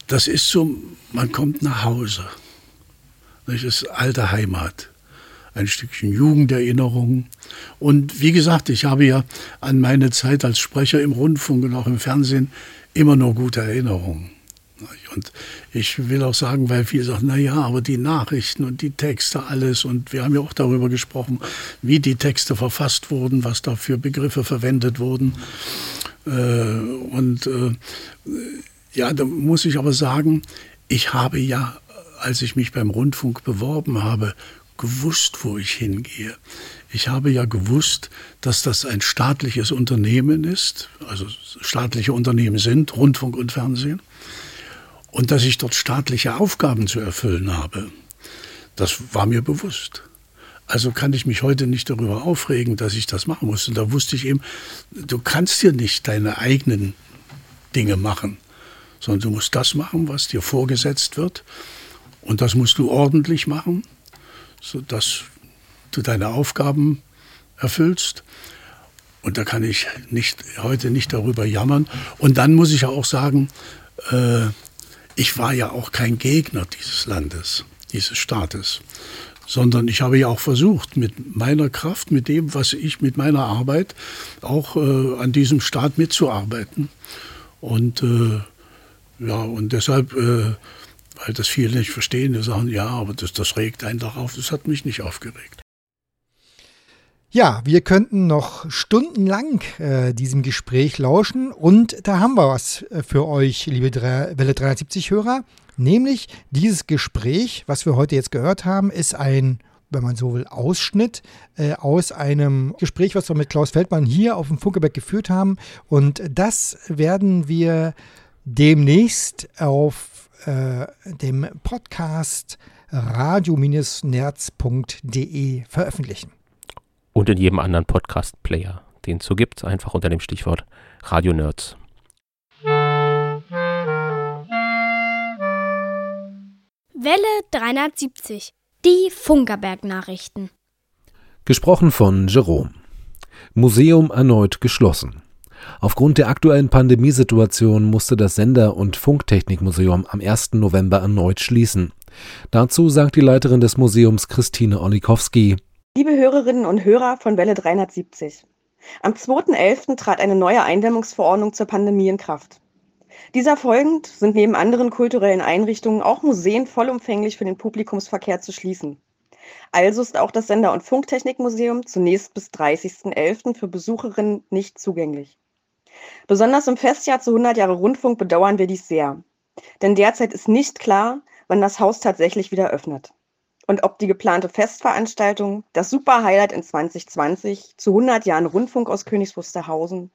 das ist so, man kommt nach Hause. Das ist alte Heimat ein Stückchen Jugenderinnerung. Und wie gesagt, ich habe ja an meine Zeit als Sprecher im Rundfunk und auch im Fernsehen immer nur gute Erinnerungen. Und ich will auch sagen, weil viele sagen, na ja, aber die Nachrichten und die Texte, alles. Und wir haben ja auch darüber gesprochen, wie die Texte verfasst wurden, was da für Begriffe verwendet wurden. Äh, und äh, ja, da muss ich aber sagen, ich habe ja, als ich mich beim Rundfunk beworben habe, gewusst, wo ich hingehe. Ich habe ja gewusst, dass das ein staatliches Unternehmen ist, also staatliche Unternehmen sind, Rundfunk und Fernsehen, und dass ich dort staatliche Aufgaben zu erfüllen habe. Das war mir bewusst. Also kann ich mich heute nicht darüber aufregen, dass ich das machen muss. Und da wusste ich eben, du kannst dir nicht deine eigenen Dinge machen, sondern du musst das machen, was dir vorgesetzt wird. Und das musst du ordentlich machen sodass du deine Aufgaben erfüllst. Und da kann ich nicht, heute nicht darüber jammern. Und dann muss ich ja auch sagen, äh, ich war ja auch kein Gegner dieses Landes, dieses Staates, sondern ich habe ja auch versucht, mit meiner Kraft, mit dem, was ich mit meiner Arbeit auch äh, an diesem Staat mitzuarbeiten. Und äh, ja, und deshalb äh, weil das viele nicht verstehen. Die sagen, ja, aber das, das regt einen doch auf. Das hat mich nicht aufgeregt. Ja, wir könnten noch stundenlang äh, diesem Gespräch lauschen und da haben wir was äh, für euch, liebe Dre Welle 370-Hörer. Nämlich dieses Gespräch, was wir heute jetzt gehört haben, ist ein, wenn man so will, Ausschnitt äh, aus einem Gespräch, was wir mit Klaus Feldmann hier auf dem Funkeberg geführt haben. Und das werden wir demnächst auf äh, dem Podcast radio-nerz.de veröffentlichen. Und in jedem anderen Podcast-Player, den es so gibt, einfach unter dem Stichwort Radio Nerds. Welle 370. Die Funkerberg-Nachrichten. Gesprochen von Jerome. Museum erneut geschlossen. Aufgrund der aktuellen Pandemiesituation musste das Sender- und Funktechnikmuseum am 1. November erneut schließen. Dazu sagt die Leiterin des Museums Christine Olikowski. Liebe Hörerinnen und Hörer von Welle 370. Am 2.11. trat eine neue Eindämmungsverordnung zur Pandemie in Kraft. Dieser folgend sind neben anderen kulturellen Einrichtungen auch Museen vollumfänglich für den Publikumsverkehr zu schließen. Also ist auch das Sender- und Funktechnikmuseum zunächst bis 30.11. für Besucherinnen nicht zugänglich. Besonders im Festjahr zu 100 Jahre Rundfunk bedauern wir dies sehr. Denn derzeit ist nicht klar, wann das Haus tatsächlich wieder öffnet. Und ob die geplante Festveranstaltung, das Super-Highlight in 2020 zu 100 Jahren Rundfunk aus Königs Wusterhausen,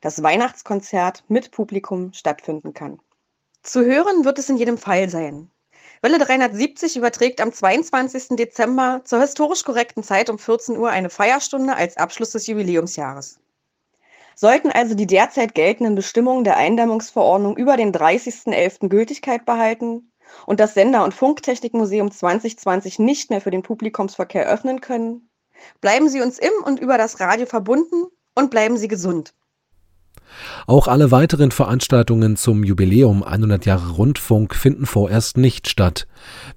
das Weihnachtskonzert mit Publikum stattfinden kann. Zu hören wird es in jedem Fall sein. Welle 370 überträgt am 22. Dezember zur historisch korrekten Zeit um 14 Uhr eine Feierstunde als Abschluss des Jubiläumsjahres. Sollten also die derzeit geltenden Bestimmungen der Eindämmungsverordnung über den 30.11. Gültigkeit behalten und das Sender- und Funktechnikmuseum 2020 nicht mehr für den Publikumsverkehr öffnen können, bleiben Sie uns im und über das Radio verbunden und bleiben Sie gesund. Auch alle weiteren Veranstaltungen zum Jubiläum 100 Jahre Rundfunk finden vorerst nicht statt.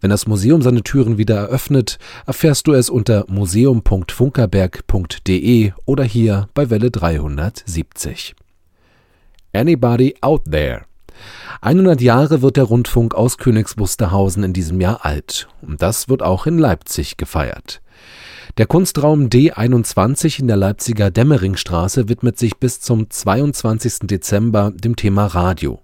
Wenn das Museum seine Türen wieder eröffnet, erfährst du es unter museum.funkerberg.de oder hier bei Welle 370. Anybody out there? 100 Jahre wird der Rundfunk aus Königs Wusterhausen in diesem Jahr alt. Und das wird auch in Leipzig gefeiert. Der Kunstraum D21 in der Leipziger Dämmeringstraße widmet sich bis zum 22. Dezember dem Thema Radio.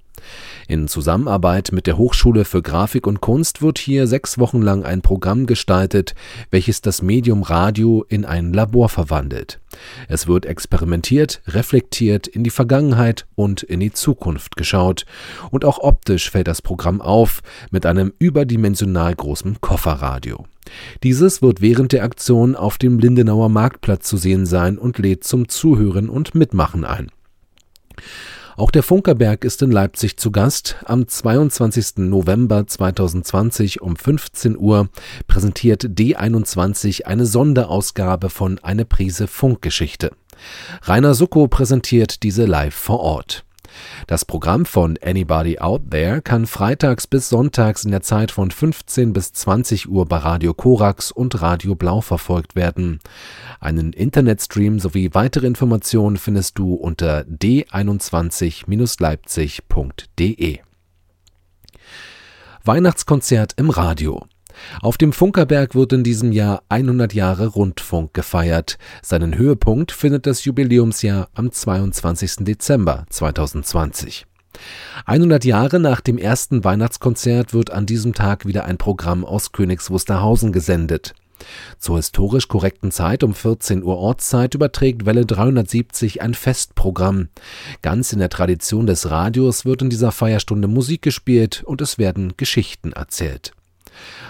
In Zusammenarbeit mit der Hochschule für Grafik und Kunst wird hier sechs Wochen lang ein Programm gestaltet, welches das Medium Radio in ein Labor verwandelt. Es wird experimentiert, reflektiert, in die Vergangenheit und in die Zukunft geschaut. Und auch optisch fällt das Programm auf mit einem überdimensional großen Kofferradio. Dieses wird während der Aktion auf dem Lindenauer Marktplatz zu sehen sein und lädt zum Zuhören und Mitmachen ein. Auch der Funkerberg ist in Leipzig zu Gast. Am 22. November 2020 um 15 Uhr präsentiert D21 eine Sonderausgabe von Eine Prise Funkgeschichte. Rainer Sucko präsentiert diese live vor Ort. Das Programm von Anybody Out There kann freitags bis sonntags in der Zeit von 15 bis 20 Uhr bei Radio Korax und Radio Blau verfolgt werden. Einen Internetstream sowie weitere Informationen findest du unter d21-leipzig.de. Weihnachtskonzert im Radio. Auf dem Funkerberg wird in diesem Jahr 100 Jahre Rundfunk gefeiert. Seinen Höhepunkt findet das Jubiläumsjahr am 22. Dezember 2020. 100 Jahre nach dem ersten Weihnachtskonzert wird an diesem Tag wieder ein Programm aus Königs Wusterhausen gesendet. Zur historisch korrekten Zeit um 14 Uhr Ortszeit überträgt Welle 370 ein Festprogramm. Ganz in der Tradition des Radios wird in dieser Feierstunde Musik gespielt und es werden Geschichten erzählt.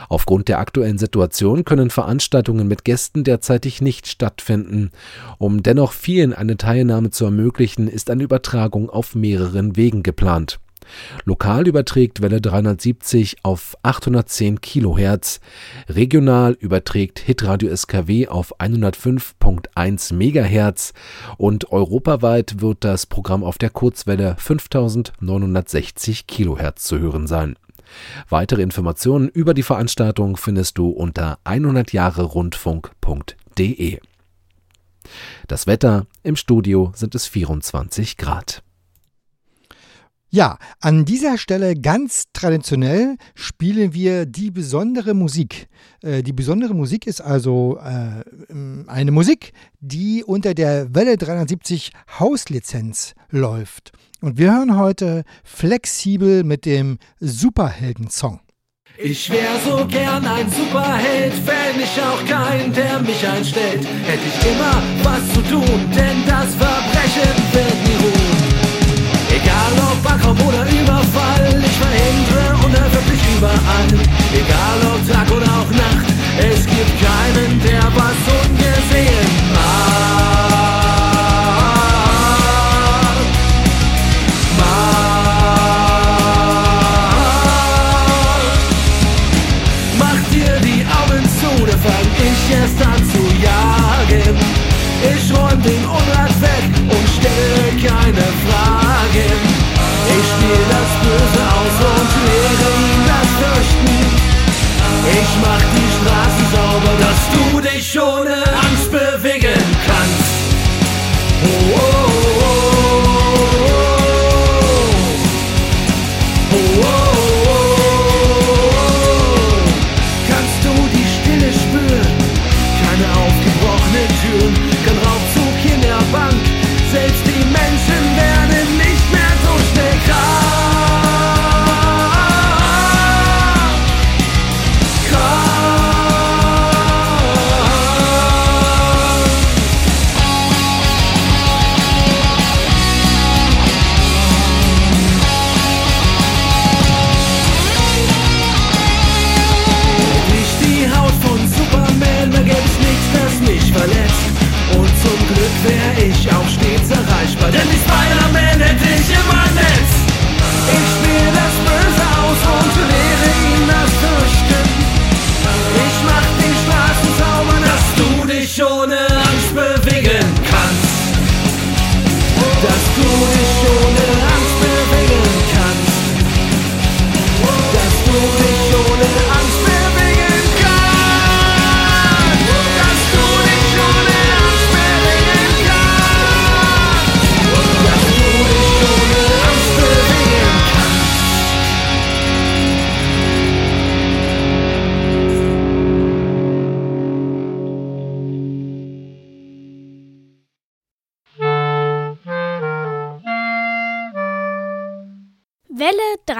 Aufgrund der aktuellen Situation können Veranstaltungen mit Gästen derzeitig nicht stattfinden. Um dennoch vielen eine Teilnahme zu ermöglichen, ist eine Übertragung auf mehreren Wegen geplant. Lokal überträgt Welle 370 auf 810 Kilohertz, regional überträgt Hitradio SKW auf 105.1 Megahertz und europaweit wird das Programm auf der Kurzwelle 5960 Kilohertz zu hören sein. Weitere Informationen über die Veranstaltung findest du unter 100jahre-rundfunk.de. Das Wetter im Studio sind es 24 Grad. Ja, an dieser Stelle ganz traditionell spielen wir die besondere Musik. Äh, die besondere Musik ist also äh, eine Musik, die unter der Welle 370 Hauslizenz läuft. Und wir hören heute flexibel mit dem Superhelden-Song. Ich wär so gern ein Superheld, fände ich auch keinen, der mich einstellt. Hätte ich immer was zu tun, denn das Verbrechen wird nie ruhen. Egal ob Anraub oder Überfall, ich verhindere unerwirklich überall. Egal ob Tag oder auch Nacht, es gibt keinen, der was ungesehen macht. glasses over the.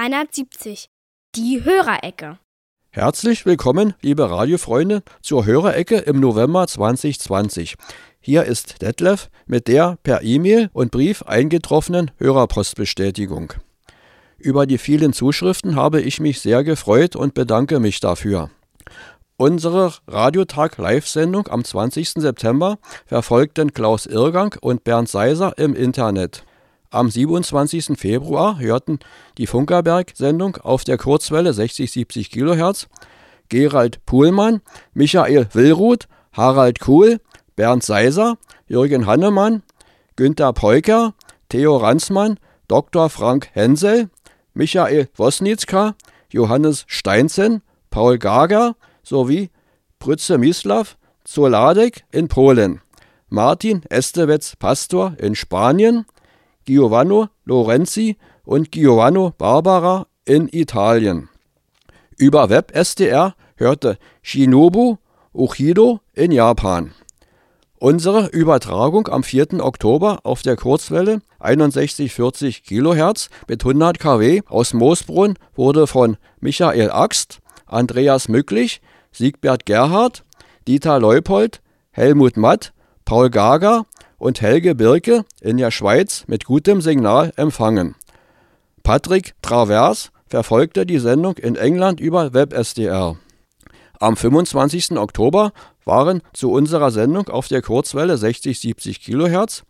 370. Die Hörerecke. Herzlich willkommen, liebe Radiofreunde, zur Hörerecke im November 2020. Hier ist Detlef mit der per E-Mail und Brief eingetroffenen Hörerpostbestätigung. Über die vielen Zuschriften habe ich mich sehr gefreut und bedanke mich dafür. Unsere Radiotag Live-Sendung am 20. September verfolgten Klaus Irrgang und Bernd Seiser im Internet. Am 27. Februar hörten die Funkerberg-Sendung auf der Kurzwelle 60-70 kHz Gerald Puhlmann, Michael Willruth, Harald Kuhl, Bernd Seiser, Jürgen Hannemann, Günter Peuker, Theo Ransmann, Dr. Frank Hensel, Michael Wosnitzka, Johannes Steinzen, Paul Gager sowie Brütze Mislav, Zoladek in Polen, Martin Estevez Pastor in Spanien, Giovanni Lorenzi und Giovanni Barbara in Italien. Über WebSDR hörte Shinobu Uchido in Japan. Unsere Übertragung am 4. Oktober auf der Kurzwelle 6140 kHz mit 100 kW aus Moosbrunn wurde von Michael Axt, Andreas Mücklich, Siegbert Gerhard, Dieter Leupold, Helmut Matt, Paul Gager und Helge Birke in der Schweiz mit gutem Signal empfangen. Patrick Travers verfolgte die Sendung in England über WebSDR. Am 25. Oktober waren zu unserer Sendung auf der Kurzwelle 60-70 kHz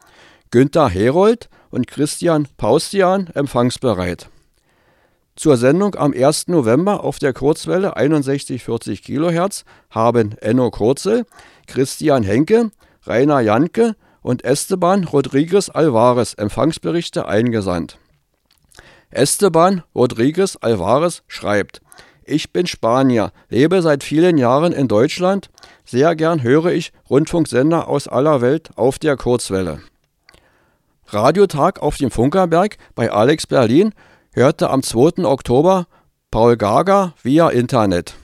Günther Herold und Christian Paustian empfangsbereit. Zur Sendung am 1. November auf der Kurzwelle 61-40 kHz haben Enno Kurzel, Christian Henke, Rainer Janke und Esteban Rodriguez Alvarez Empfangsberichte eingesandt. Esteban Rodriguez Alvarez schreibt, ich bin Spanier, lebe seit vielen Jahren in Deutschland. Sehr gern höre ich Rundfunksender aus aller Welt auf der Kurzwelle. Radiotag auf dem Funkerberg bei Alex Berlin hörte am 2. Oktober Paul Gager via Internet.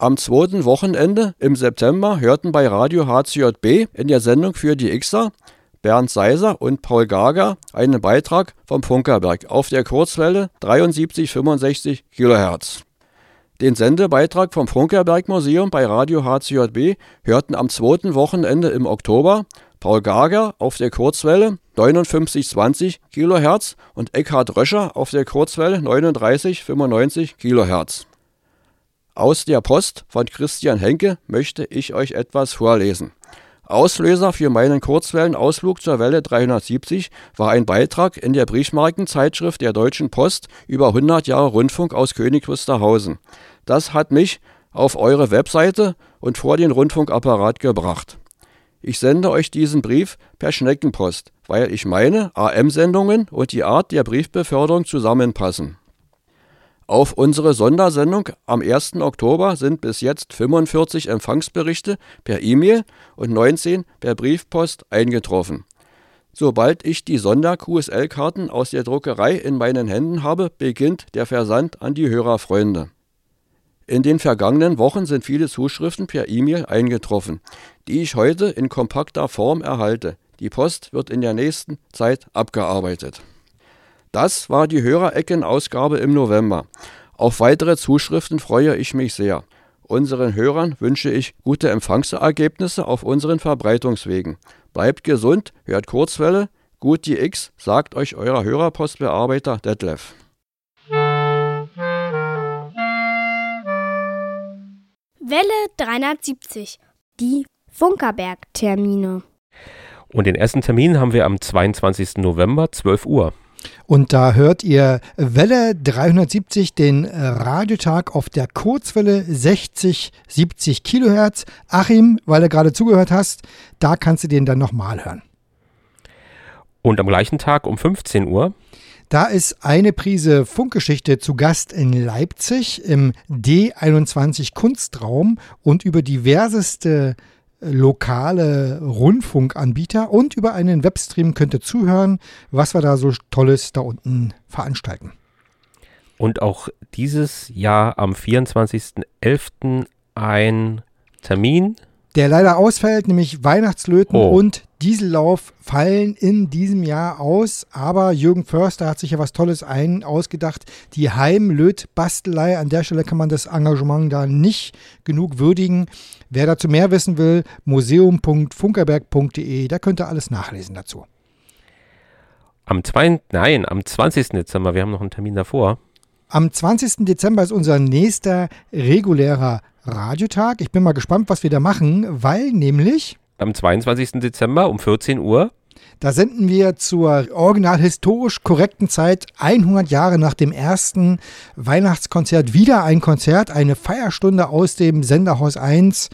Am zweiten Wochenende im September hörten bei Radio HCJB in der Sendung für die Xer Bernd Seiser und Paul Gager einen Beitrag vom Funkerberg auf der Kurzwelle 7365 kHz. Den Sendebeitrag vom Funkerberg Museum bei Radio HCJB hörten am zweiten Wochenende im Oktober Paul Gager auf der Kurzwelle 5920 kHz und Eckhard Röscher auf der Kurzwelle 3995 kHz. Aus der Post von Christian Henke möchte ich euch etwas vorlesen. Auslöser für meinen Kurzwellenausflug zur Welle 370 war ein Beitrag in der Briefmarkenzeitschrift der Deutschen Post über 100 Jahre Rundfunk aus König Wusterhausen. Das hat mich auf eure Webseite und vor den Rundfunkapparat gebracht. Ich sende euch diesen Brief per Schneckenpost, weil ich meine, AM-Sendungen und die Art der Briefbeförderung zusammenpassen. Auf unsere Sondersendung am 1. Oktober sind bis jetzt 45 Empfangsberichte per E-Mail und 19 per Briefpost eingetroffen. Sobald ich die Sonder-QSL-Karten aus der Druckerei in meinen Händen habe, beginnt der Versand an die Hörerfreunde. In den vergangenen Wochen sind viele Zuschriften per E-Mail eingetroffen, die ich heute in kompakter Form erhalte. Die Post wird in der nächsten Zeit abgearbeitet. Das war die Hörerecken-Ausgabe im November. Auf weitere Zuschriften freue ich mich sehr. Unseren Hörern wünsche ich gute Empfangsergebnisse auf unseren Verbreitungswegen. Bleibt gesund, hört Kurzwelle, gut die X, sagt euch euer Hörerpostbearbeiter Detlef. Welle 370. Die Funkerberg-Termine. Und den ersten Termin haben wir am 22. November, 12 Uhr. Und da hört ihr Welle 370, den Radiotag auf der Kurzwelle 60, 70 Kilohertz. Achim, weil du gerade zugehört hast, da kannst du den dann nochmal hören. Und am gleichen Tag um 15 Uhr. Da ist eine Prise Funkgeschichte zu Gast in Leipzig im D21 Kunstraum und über diverseste lokale Rundfunkanbieter und über einen Webstream könnt ihr zuhören, was wir da so Tolles da unten veranstalten. Und auch dieses Jahr am 24.11. ein Termin der leider ausfällt, nämlich Weihnachtslöten Oh. und Diesellauf fallen in diesem Jahr aus. Aber Jürgen Förster hat sich ja was Tolles ein ausgedacht. Die Heimlöt-Bastelei. An der Stelle kann man das Engagement da nicht genug würdigen. Wer dazu mehr wissen will, museum.funkerberg.de, da könnt ihr alles nachlesen dazu. Am 2. Nein, am 20. Dezember, wir haben noch einen Termin davor. Am 20. Dezember ist unser nächster regulärer Radiotag. Ich bin mal gespannt, was wir da machen, weil nämlich Am 22. Dezember um 14 Uhr. Da senden wir zur original historisch korrekten Zeit 100 Jahre nach dem ersten Weihnachtskonzert wieder ein Konzert, eine Feierstunde aus dem Senderhaus 1.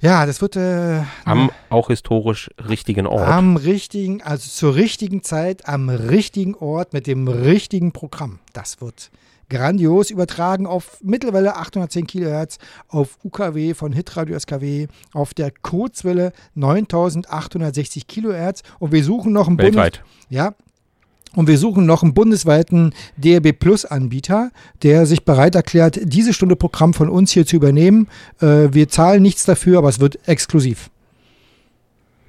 Ja, das wird äh, Am auch historisch richtigen Ort. am richtigen, also zur richtigen Zeit, am richtigen Ort mit dem richtigen Programm. Das wird grandios übertragen auf Mittelwelle 810 Kilohertz, auf UKW von Hitradio SKW, auf der Kurzwelle 9860 Kilohertz und wir suchen noch einen Weltweit. ja, und wir suchen noch einen bundesweiten DRB Plus Anbieter, der sich bereit erklärt, diese Stunde Programm von uns hier zu übernehmen. Äh, wir zahlen nichts dafür, aber es wird exklusiv.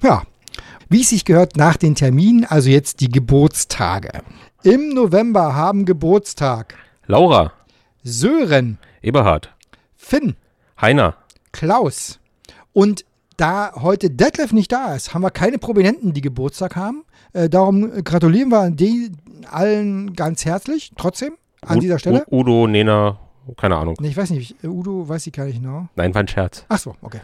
Ja, wie es sich gehört nach den Terminen, also jetzt die Geburtstage. Im November haben Geburtstag Laura, Sören, Eberhard, Finn, Heiner, Klaus. Und da heute Detlef nicht da ist, haben wir keine Prominenten, die Geburtstag haben. Äh, darum gratulieren wir die allen ganz herzlich, trotzdem, an U- dieser Stelle. U- Udo, Nena, keine Ahnung. Nee, ich weiß nicht, äh, Udo weiß ich gar nicht genau. Nein, war ein Scherz. Ach so, okay.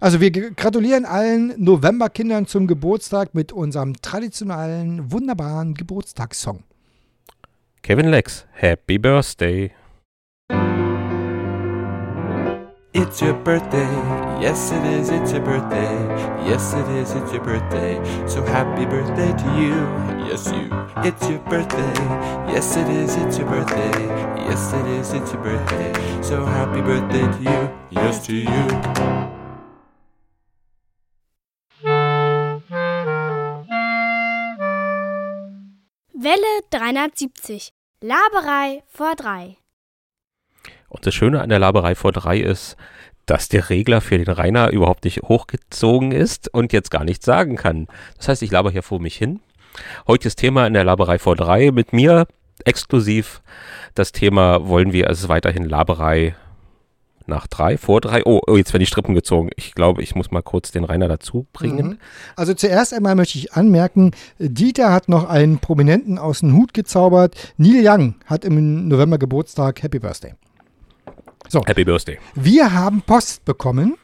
Also wir gratulieren allen Novemberkindern zum Geburtstag mit unserem traditionellen, wunderbaren Geburtstagssong. Kevin Lex, Happy Birthday. It's your birthday, yes it is, it's your birthday, yes it is, it's your birthday. So happy birthday to you, yes you. It's your birthday, yes it is, it's your birthday, yes it is, it's your birthday. So happy birthday to you, yes to you. Welle 370. Laberei vor drei. Und das Schöne an der Laberei vor drei ist, dass der Regler für den Rainer überhaupt nicht hochgezogen ist und jetzt gar nichts sagen kann. Das heißt, ich laber hier vor mich hin. Heutiges Thema in der Laberei vor drei mit mir exklusiv. Das Thema wollen wir, es weiterhin Laberei nach drei, vor drei. Oh, oh, jetzt werden die Strippen gezogen. Ich glaube, ich muss mal kurz den Rainer dazu bringen. Mhm. Also zuerst einmal möchte ich anmerken, Dieter hat noch einen Prominenten aus dem Hut gezaubert. Neil Young hat im November Geburtstag. Happy Birthday. So, Happy Birthday. wir haben Post bekommen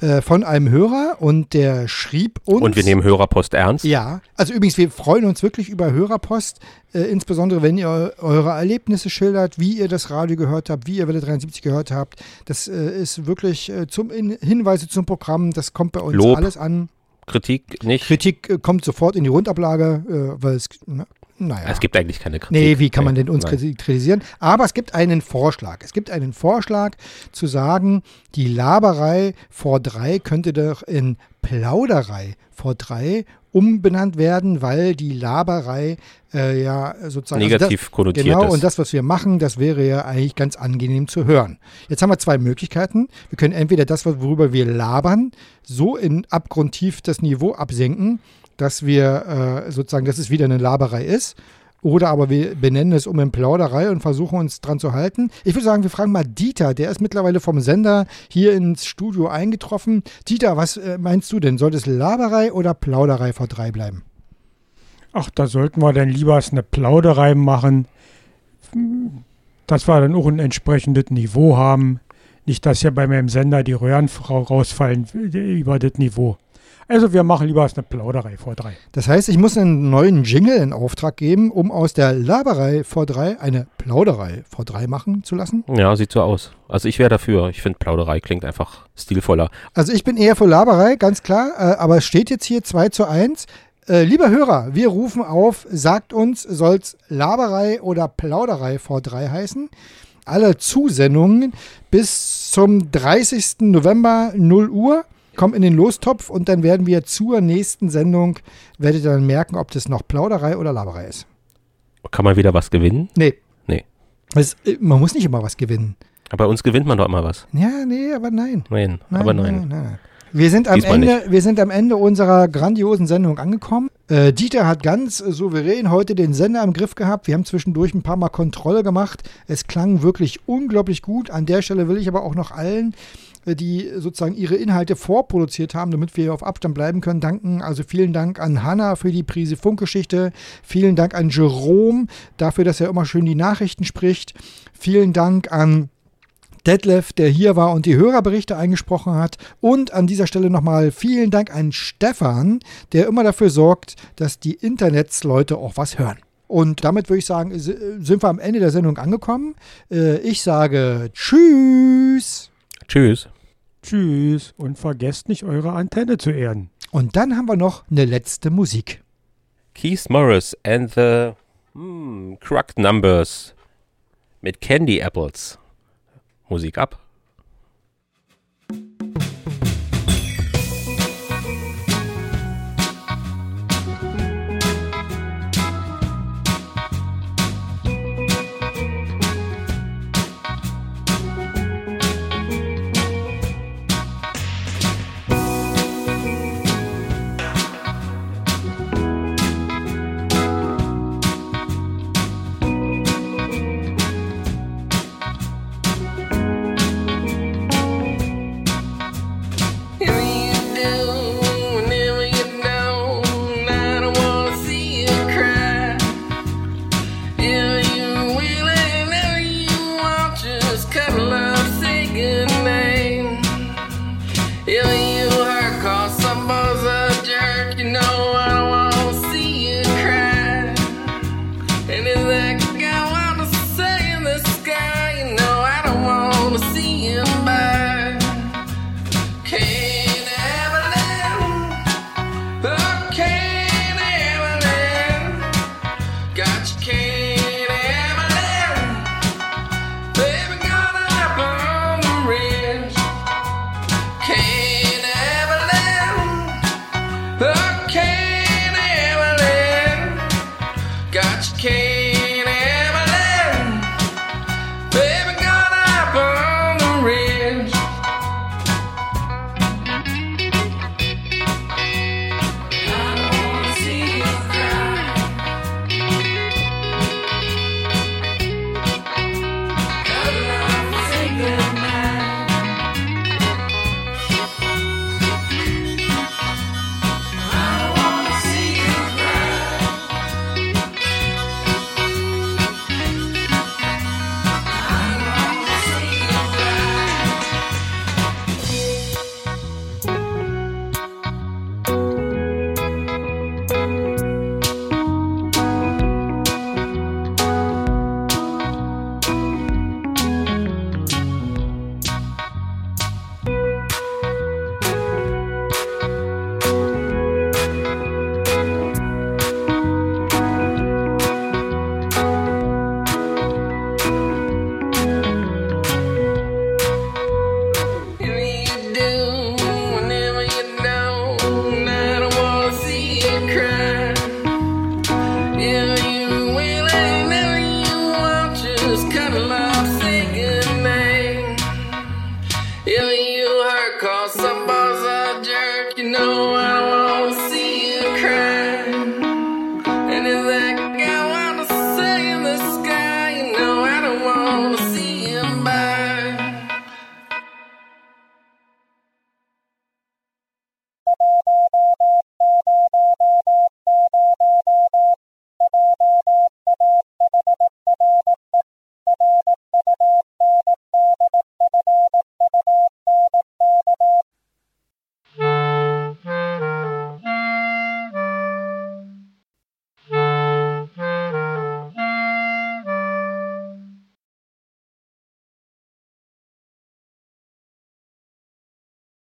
äh, von einem Hörer und der schrieb uns. Und wir nehmen Hörerpost ernst. Ja, also übrigens, wir freuen uns wirklich über Hörerpost, äh, insbesondere wenn ihr eu- eure Erlebnisse schildert, wie ihr das Radio gehört habt, wie ihr Welle 73 gehört habt. Das äh, ist wirklich äh, zum in, Hinweise zum Programm, das kommt bei uns Lob. alles an. Kritik nicht. Kritik äh, kommt sofort in die Rundablage, weil es, na, naja. Es gibt eigentlich keine Kritik. Nee, wie kann man denn uns nein. kriti- kritisieren? Aber es gibt einen Vorschlag. Es gibt einen Vorschlag zu sagen, die Laberei vor drei könnte doch in Plauderei vor drei umbenannt werden, weil die Laberei äh, ja sozusagen Negativ das, konnotiert Genau, ist. und das, was wir machen, das wäre ja eigentlich ganz angenehm zu hören. Jetzt haben wir zwei Möglichkeiten. Wir können entweder das, worüber wir labern, so in abgrundtief das Niveau absenken, dass wir äh, sozusagen, dass es wieder eine Laberei ist. Oder aber wir benennen es um in Plauderei und versuchen uns dran zu halten. Ich würde sagen, wir fragen mal Dieter, der ist mittlerweile vom Sender hier ins Studio eingetroffen. Dieter, was äh, meinst du denn? Sollte es Laberei oder Plauderei vor drei bleiben? Ach, da sollten wir dann lieber eine Plauderei machen, dass wir dann auch ein entsprechendes Niveau haben. Nicht, dass hier bei meinem Sender die Röhrenfrau rausfallen äh, über das Niveau. Also wir machen lieber eine Plauderei vor drei. Das heißt, ich muss einen neuen Jingle in Auftrag geben, um aus der Laberei vor drei eine Plauderei vor drei machen zu lassen. Ja, sieht so aus. Also ich wäre dafür. Ich finde Plauderei klingt einfach stilvoller. Also ich bin eher für Laberei, ganz klar, äh, aber es steht jetzt hier 2 zu 1. Äh, lieber Hörer, wir rufen auf, sagt uns, soll es Laberei oder Plauderei vor drei heißen? Alle Zusendungen bis zum 30. November 0 Uhr kommen in den Lostopf und dann werden wir zur nächsten Sendung, werdet ihr dann merken, ob das noch Plauderei oder Laberei ist. Kann man wieder was gewinnen? Nee. Nee. Es, äh, man muss nicht immer was gewinnen. Aber bei uns gewinnt man doch immer was. Ja, nee, aber nein. Nein, aber nein. nein, nein. Wir sind am, Diesmal Ende, nicht. wir sind am Ende unserer grandiosen Sendung angekommen. Äh, Dieter hat ganz souverän heute den Sender im Griff gehabt. Wir haben zwischendurch ein paar Mal Kontrolle gemacht. Es klang wirklich unglaublich gut. An der Stelle will ich aber auch noch allen, die sozusagen ihre Inhalte vorproduziert haben, damit wir auf Abstand bleiben können, danken. Also vielen Dank an Hanna für die Prise Funkgeschichte. Vielen Dank an Jerome dafür, dass er immer schön die Nachrichten spricht. Vielen Dank an Detlef, der hier war und die Hörerberichte eingesprochen hat. Und an dieser Stelle nochmal vielen Dank an Stefan, der immer dafür sorgt, dass die Internetsleute auch was hören. Und damit würde ich sagen, sind wir am Ende der Sendung angekommen. Äh, Ich sage Tschüss. Tschüss. Tschüss und vergesst nicht, eure Antenne zu erden. Und dann haben wir noch eine letzte Musik. Keith Morris and the hmm, Cracked Numbers mit Candy Apples. Musik ab.